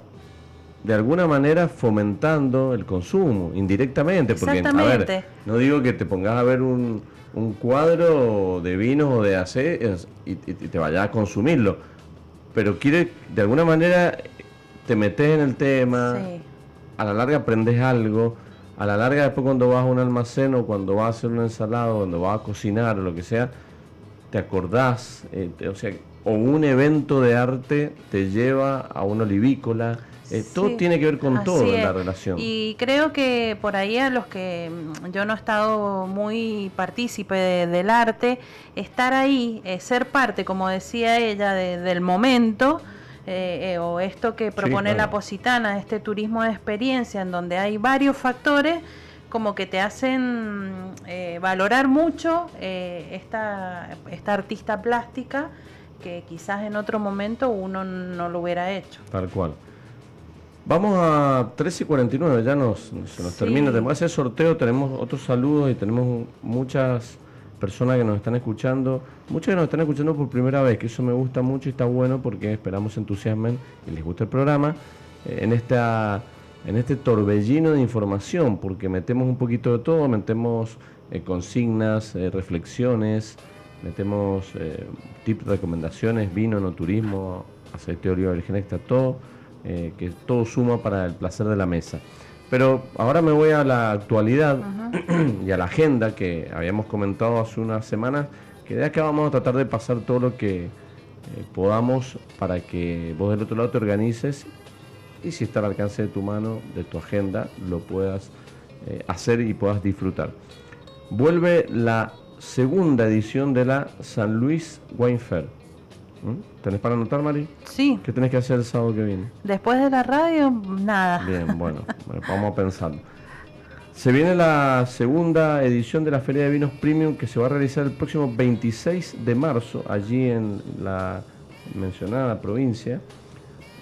de alguna manera fomentando el consumo indirectamente, porque a ver, no digo que te pongas a ver un, un cuadro de vinos o de aceite y, te vayas a consumirlo. Pero quiere, de alguna manera, te metes en el tema, a la larga aprendes algo, a la larga después cuando vas a un almacén o cuando vas a hacer una ensalada o cuando vas a cocinar o lo que sea, te acordás, eh, o sea, o un evento de arte te lleva a una olivícola, eh, todo tiene que ver con todo en la relación. Y creo que por ahí a los que mm, yo no he estado muy partícipe del arte, estar ahí, eh, ser parte, como decía ella, del momento, eh, o esto que propone la Positana, este turismo de experiencia, en donde hay varios factores como que te hacen valorar mucho esta, esta artista plástica que quizás en otro momento uno no lo hubiera hecho. Tal cual. Vamos a 13 y 49, ya nos, se nos termina. Tenemos ese sorteo, tenemos otros saludos y tenemos muchas personas que nos están escuchando, muchas que nos están escuchando por primera vez, que eso me gusta mucho y está bueno porque esperamos entusiasmen y les guste el programa. Eh, en esta en este torbellino de información, porque metemos un poquito de todo, metemos eh, consignas, eh, reflexiones, metemos tips, recomendaciones, vino, no turismo, aceite de oliva virgen extra, todo eh, que todo suma para el placer de la mesa. Pero ahora me voy a la actualidad y a la agenda que habíamos comentado hace unas semanas, que de acá vamos a tratar de pasar todo lo que eh, podamos para que vos del otro lado te organices y si está al alcance de tu mano, de tu agenda, lo puedas eh, hacer y puedas disfrutar. Vuelve la segunda edición de la San Luis Wine Fair. ¿Mm? ¿Tenés para anotar, Mari? Sí. ¿Qué tenés que hacer el sábado que viene? Después de la radio, nada. Bien, bueno, vamos a pensar. Se viene la segunda edición de la Feria de Vinos Premium que se va a realizar el próximo 26 de marzo, allí en la mencionada provincia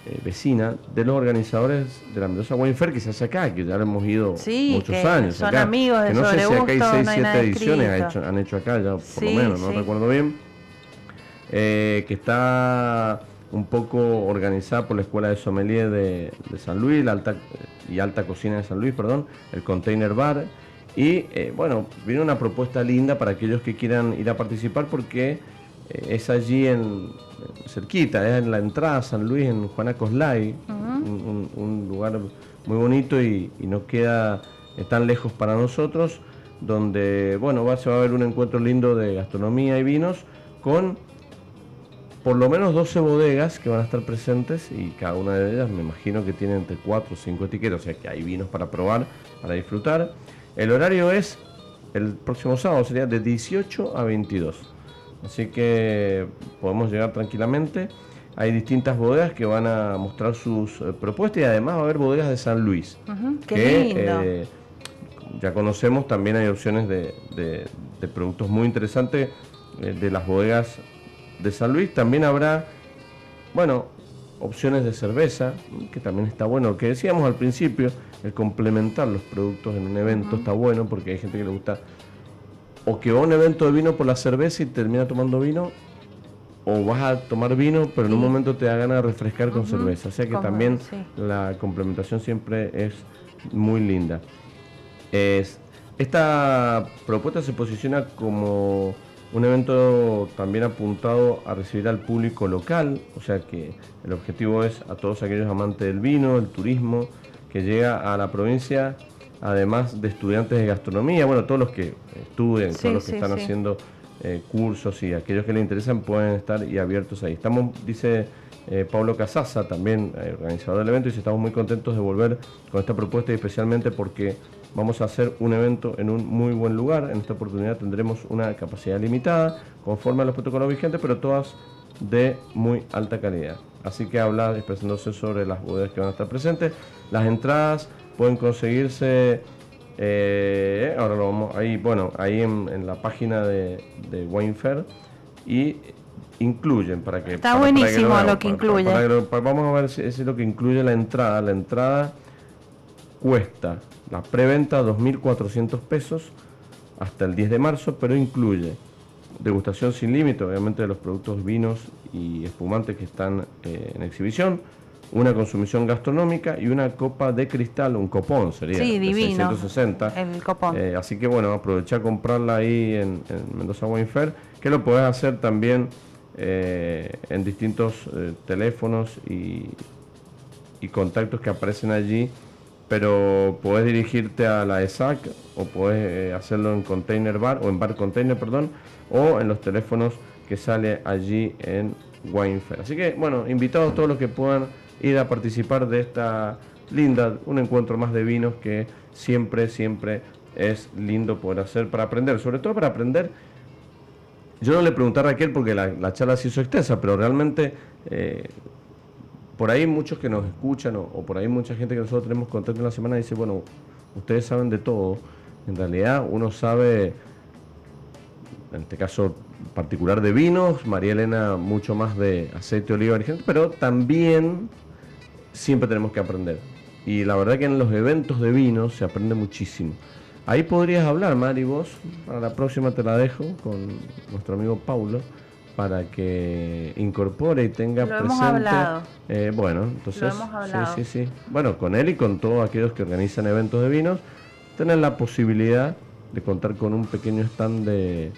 eh, vecina de los organizadores de la Mendoza Wine Fair que se hace acá, que ya lo hemos ido muchos años. Son amigos de que no sé si acá hay 6, 7 ediciones han hecho, han hecho, acá, ya por lo menos, no recuerdo bien. Eh, que está un poco organizada por la Escuela de Sommelier de, San Luis la alta, y Alta Cocina de San Luis, perdón, el Container Bar. Y eh, bueno, viene una propuesta linda para aquellos que quieran ir a participar porque eh, es allí en cerquita, es en la entrada a San Luis, en Juana Coslay, un, lugar muy bonito y, no queda tan lejos para nosotros, donde bueno, va, se va a ver un encuentro lindo de gastronomía y vinos con por lo menos 12 bodegas que van a estar presentes y cada una de ellas me imagino que tiene entre 4 o 5 etiquetas, o sea que hay vinos para probar, para disfrutar. El horario es el próximo sábado, sería de 18 a 22. Así que podemos llegar tranquilamente. Hay distintas bodegas que van a mostrar sus eh, propuestas y además va a haber bodegas de San Luis. que, eh, ya conocemos, también hay opciones de, productos muy interesantes eh, de las bodegas de San Luis también habrá, bueno, opciones de cerveza, que también está bueno. Lo que decíamos al principio, el complementar los productos en un evento está bueno porque hay gente que le gusta o que va a un evento de vino por la cerveza y termina tomando vino, o vas a tomar vino, pero en un momento te da ganas de refrescar con cerveza. O sea que también la complementación siempre es muy linda. Es, esta propuesta se posiciona como un evento también apuntado a recibir al público local, o sea que el objetivo es a todos aquellos amantes del vino, el turismo, que llega a la provincia, además de estudiantes de gastronomía, bueno, todos los que estudian, todos los que están haciendo eh, cursos y aquellos que les interesan pueden estar y abiertos ahí. Estamos, dice eh, Pablo Casaza, también eh, organizador del evento, y estamos muy contentos de volver con esta propuesta y especialmente porque vamos a hacer un evento en un muy buen lugar. En esta oportunidad tendremos una capacidad limitada, conforme a los protocolos vigentes, pero todas de muy alta calidad. Así que habla expresándose sobre las bodegas que van a estar presentes. Las entradas pueden conseguirse, eh, ahora lo vamos, ahí, bueno, ahí en, la página de, de Wine Fair y incluyen para que está buenísimo lo, que incluye vamos a ver si, es lo que incluye la entrada la entrada cuesta la preventa 2.400 pesos hasta el 10 de marzo pero incluye degustación sin límite obviamente de los productos vinos y espumantes que están eh, en exhibición una consumición gastronómica y una copa de cristal, un copón sería. Sí, divino. 660. El copón. Eh, así que bueno, aprovechar a comprarla ahí en, Mendoza Wine Fair, que lo podés hacer también eh, en distintos teléfonos y, contactos que aparecen allí, pero podés dirigirte a la ESAC o podés eh, hacerlo en Container Bar o en Bar Container, perdón, o en los teléfonos que sale allí en Wine Fair. Así que bueno, invitados todos los que puedan ir a participar de esta linda, un encuentro más de vinos que siempre, siempre es lindo poder hacer para aprender, sobre todo para aprender yo no le pregunté a Raquel porque la, charla se hizo extensa, pero realmente eh, por ahí muchos que nos escuchan o, por ahí mucha gente que nosotros tenemos contacto en la semana dice, bueno, ustedes saben de todo. En realidad uno sabe, en este caso particular de vinos, María Elena mucho más de aceite oliva virgen, pero también siempre tenemos que aprender. Y la verdad que en los eventos de vinos se aprende muchísimo. Ahí podrías hablar, Mari, vos. Para la próxima te la dejo con nuestro amigo Paulo para que incorpore y tenga Lo presente. Hemos hablado. Eh, bueno, entonces. Lo hemos hablado. Sí, sí, sí. Bueno, con él y con todos aquellos que organizan eventos de vinos, tener la posibilidad de contar con un pequeño stand de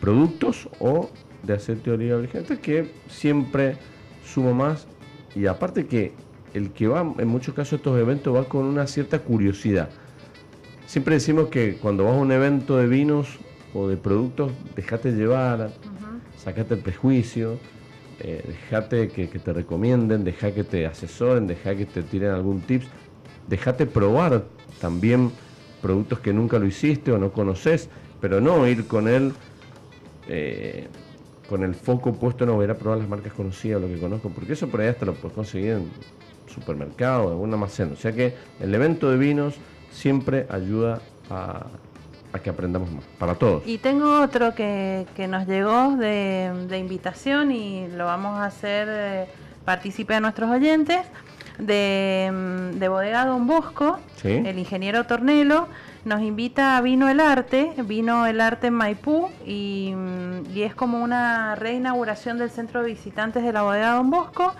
productos o de aceite de oliva vigente que siempre suma más. Y aparte que el que va, en muchos casos, a estos eventos va con una cierta curiosidad Siempre decimos que cuando vas a un evento de vinos o de productos, dejate llevar, sacate el prejuicio, eh, dejate que, te recomienden, deja que te asesoren, deja que te tiren algún tips, dejate probar también productos que nunca lo hiciste o no conoces, pero no ir con él eh, con el foco puesto no, voy a probar las marcas conocidas, lo que conozco, porque eso por ahí hasta lo puedes conseguir en supermercado, en algún almacén. O sea que el evento de vinos siempre ayuda a, que aprendamos más, para todos. Y tengo otro que, nos llegó de, invitación y lo vamos a hacer eh, partícipe a nuestros oyentes, de, mm, de Bodega Don Bosco, el ingeniero Tornelo, nos invita a Vino el Arte, Vino el Arte en Maipú y, mm, y es como una reinauguración del centro de visitantes de la Bodega Don Bosco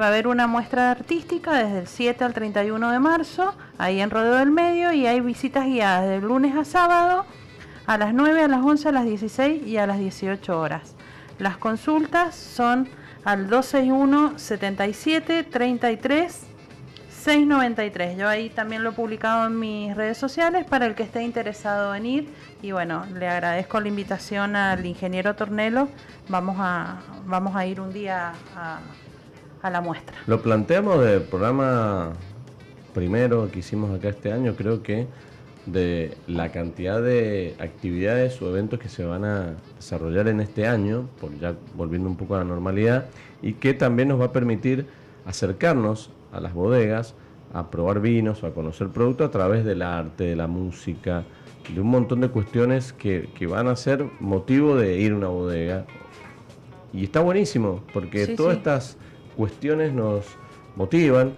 Va a haber una muestra artística desde el 7 al 31 de marzo, ahí en Rodeo del Medio, y hay visitas guiadas de lunes a sábado, a las 9, a las 11, a las 16 y a las 18 horas. Las consultas son al 261 77 33 693. Yo ahí también lo he publicado en mis redes sociales para el que esté interesado en ir. Y bueno, le agradezco la invitación al ingeniero Tornelo. Vamos a, vamos a ir un día a, a la muestra. Lo planteamos del programa primero que hicimos acá este año, creo que de la cantidad de actividades o eventos que se van a desarrollar en este año, por ya volviendo un poco a la normalidad, y que también nos va a permitir acercarnos a las bodegas, a probar vinos, a conocer productos a través del arte, de la música, de un montón de cuestiones que, que van a ser motivo de ir a una bodega. Y está buenísimo, porque todas estas cuestiones nos motivan.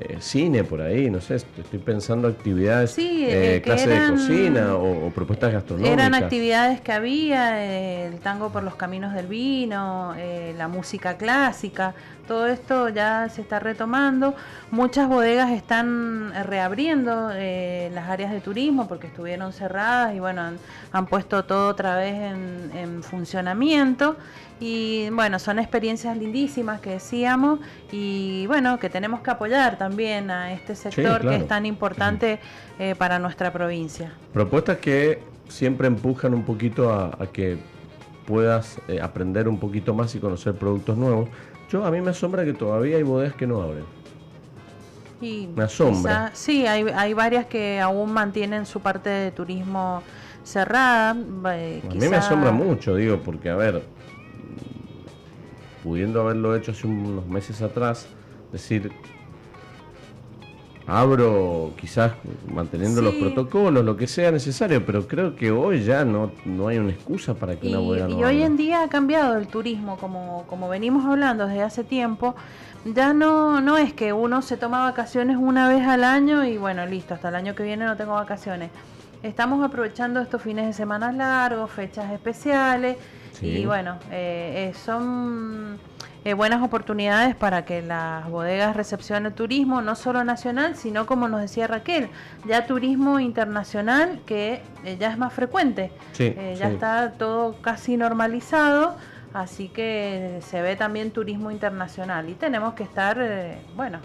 Eh, cine por ahí, no sé, estoy pensando actividades, sí, eh, clases de cocina o, propuestas gastronómicas. Eran actividades que había, eh, el tango por los caminos del vino, la música clásica, todo esto ya se está retomando. Muchas bodegas están reabriendo las áreas de turismo porque estuvieron cerradas y bueno, han, puesto todo otra vez en, en funcionamiento y bueno, son experiencias lindísimas que decíamos y bueno, que tenemos que apoyar también a este sector que es tan importante eh, para nuestra provincia. Propuestas que siempre empujan un poquito a, que puedas eh, aprender un poquito más y conocer productos nuevos. Yo a mí me asombra que todavía hay bodegas que no abren. me asombra. sí, hay, hay varias que aún mantienen su parte de turismo cerrada. Eh, a mí me asombra mucho, digo, porque a ver, pudiendo haberlo hecho hace unos meses atrás, decir, abro quizás manteniendo los protocolos, lo que sea necesario, pero creo que hoy ya no, no hay una excusa para que una bodega no Y hoy en día ha cambiado el turismo, como, como venimos hablando desde hace tiempo, ya no, no es que uno se toma vacaciones una vez al año y bueno, listo, hasta el año que viene no tengo vacaciones. Estamos aprovechando estos fines de semana largos, fechas especiales y bueno, eh, eh, son eh, buenas oportunidades para que las bodegas recepcionen turismo, no solo nacional, sino como nos decía Raquel, ya turismo internacional que ya es más frecuente. ya está todo casi normalizado, así que se ve también turismo internacional y tenemos que estar, bueno,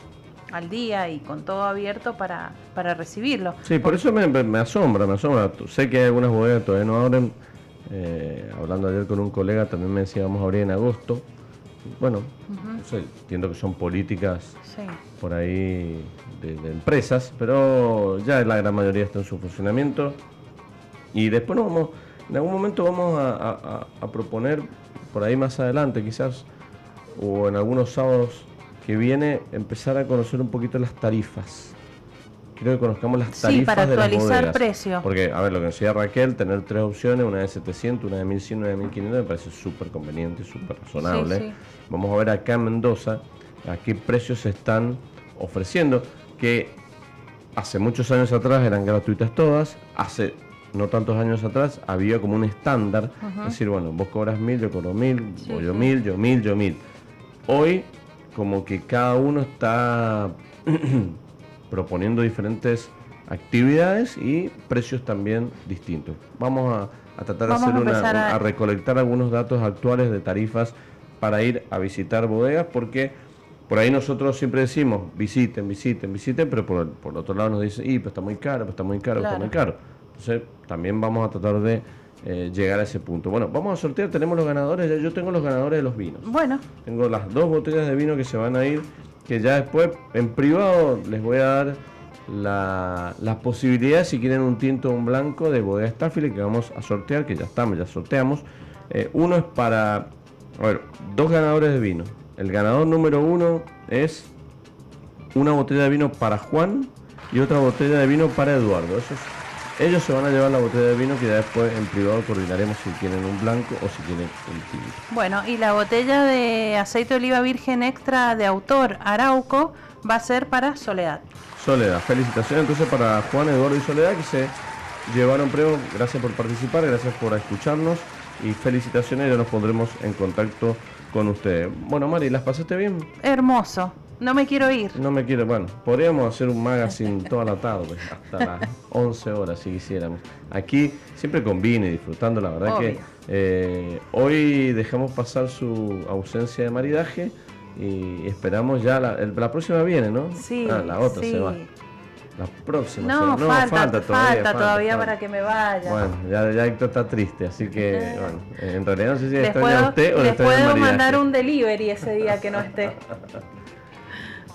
al día y con todo abierto para, para recibirlo. Sí, por eso me, me asombra, me asombra. Sé que hay algunas bodegas todavía no abren eh, hablando ayer con un colega, también me decía vamos a abrir en agosto. Bueno, entiendo que son políticas por ahí de, empresas, pero ya la gran mayoría está en su funcionamiento. Y después nos vamos, en algún momento vamos a, a proponer, por ahí más adelante quizás, o en algunos sábados que viene, empezar a conocer un poquito las tarifas quiero que conozcamos las tarifas sí, para actualizar precios. Porque, a ver, lo que decía Raquel, tener tres opciones, una de 700, una de 1100, una de 1500, me parece súper conveniente, súper razonable. Vamos a ver acá en Mendoza a qué precios se están ofreciendo, que hace muchos años atrás eran gratuitas todas, hace no tantos años atrás había como un estándar, es decir, bueno, vos cobras mil, yo cobro mil, o yo mil, yo mil, yo mil. Hoy, como que cada uno está proponiendo diferentes actividades y precios también distintos. Vamos a, tratar de hacer una, a... recolectar algunos datos actuales de tarifas para ir a visitar bodegas porque por ahí nosotros siempre decimos visiten, visiten, visiten, pero por, por otro lado nos dicen, y pues está muy caro, pues está muy caro, está muy caro. Entonces también vamos a tratar de eh, llegar a ese punto. Bueno, vamos a sortear, tenemos los ganadores, yo tengo los ganadores de los vinos. Bueno. Tengo las dos botellas de vino que se van a ir que ya después en privado les voy a dar la, las posibilidades si quieren un tinto o un blanco de bodega Staffile que vamos a sortear, que ya estamos, ya sorteamos. Eh, uno es para, dos ganadores de vino. El ganador número uno es una botella de vino para Juan y otra botella de vino para Eduardo. Eso ellos se van a llevar la botella de vino que ya después en privado coordinaremos si quieren un blanco o si quieren un tinto. Bueno, y la botella de aceite de oliva virgen extra de autor Arauco va a ser para Soledad. Soledad, felicitaciones entonces para Juan, Eduardo y Soledad que se llevaron premio. Gracias por participar, gracias por escucharnos y felicitaciones. Ya nos pondremos en contacto con ustedes. Bueno, Mari, ¿las pasaste bien? Hermoso. No me quiero ir. No me quiero, bueno, podríamos hacer un magazine toda la tarde, hasta las 11 horas si quisiéramos. Aquí siempre conviene, disfrutando, la verdad que eh, hoy dejamos pasar su ausencia de maridaje y esperamos ya, la, la próxima viene, ¿no? Sí. Ah, la otra se va. La próxima. No, no falta, todavía, todavía para que me vaya. Bueno, ya, ya Héctor está triste, así que, bueno, en realidad no sé si extraña usted o les puedo mandar un delivery ese día que no esté.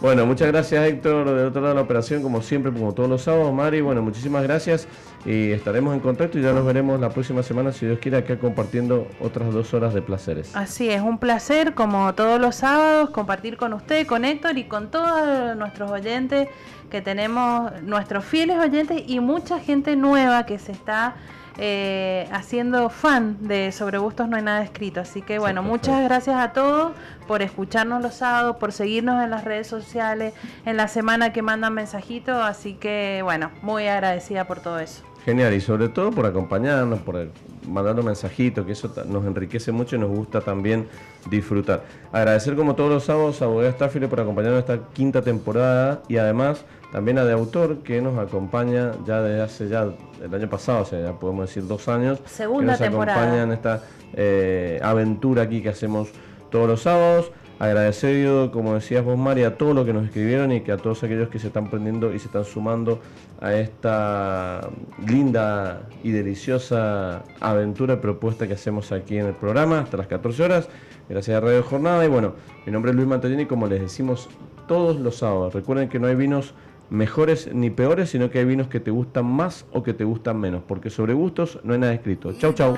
Bueno, muchas gracias Héctor de otro lado de la operación, como siempre, como todos los sábados. Mari, bueno, muchísimas gracias y estaremos en contacto y ya nos veremos la próxima semana, si Dios quiere, acá compartiendo otras dos horas de placeres. Así es, un placer, como todos los sábados, compartir con usted, con Héctor y con todos nuestros oyentes que tenemos, nuestros fieles oyentes y mucha gente nueva que se está eh, haciendo fan de Sobre Gustos No hay nada escrito. Así que bueno, muchas gracias a todos por escucharnos los sábados, por seguirnos en las redes sociales, en la semana que mandan mensajitos. Así que bueno, muy agradecida por todo eso. Genial, y sobre todo por acompañarnos, por mandarnos mensajitos, que eso nos enriquece mucho y nos gusta también disfrutar. Agradecer como todos los sábados a Bodega Staffile por acompañarnos esta quinta temporada y además también a De Autor, que nos acompaña ya desde hace ya el año pasado, o sea, ya podemos decir dos años. Segunda que nos acompaña en esta eh, aventura aquí que hacemos todos los sábados. Agradecido, como decías vos, María, a todos los que nos escribieron y que a todos aquellos que se están prendiendo y se están sumando a esta linda y deliciosa aventura propuesta que hacemos aquí en el programa hasta las 14 horas. Gracias a Radio Jornada. Y bueno, mi nombre es Luis Mantellini, como les decimos todos los sábados. Recuerden que no hay vinos mejores ni peores, sino que hay vinos que te gustan más o que te gustan menos, porque sobre gustos no hay nada escrito. Chau, chau.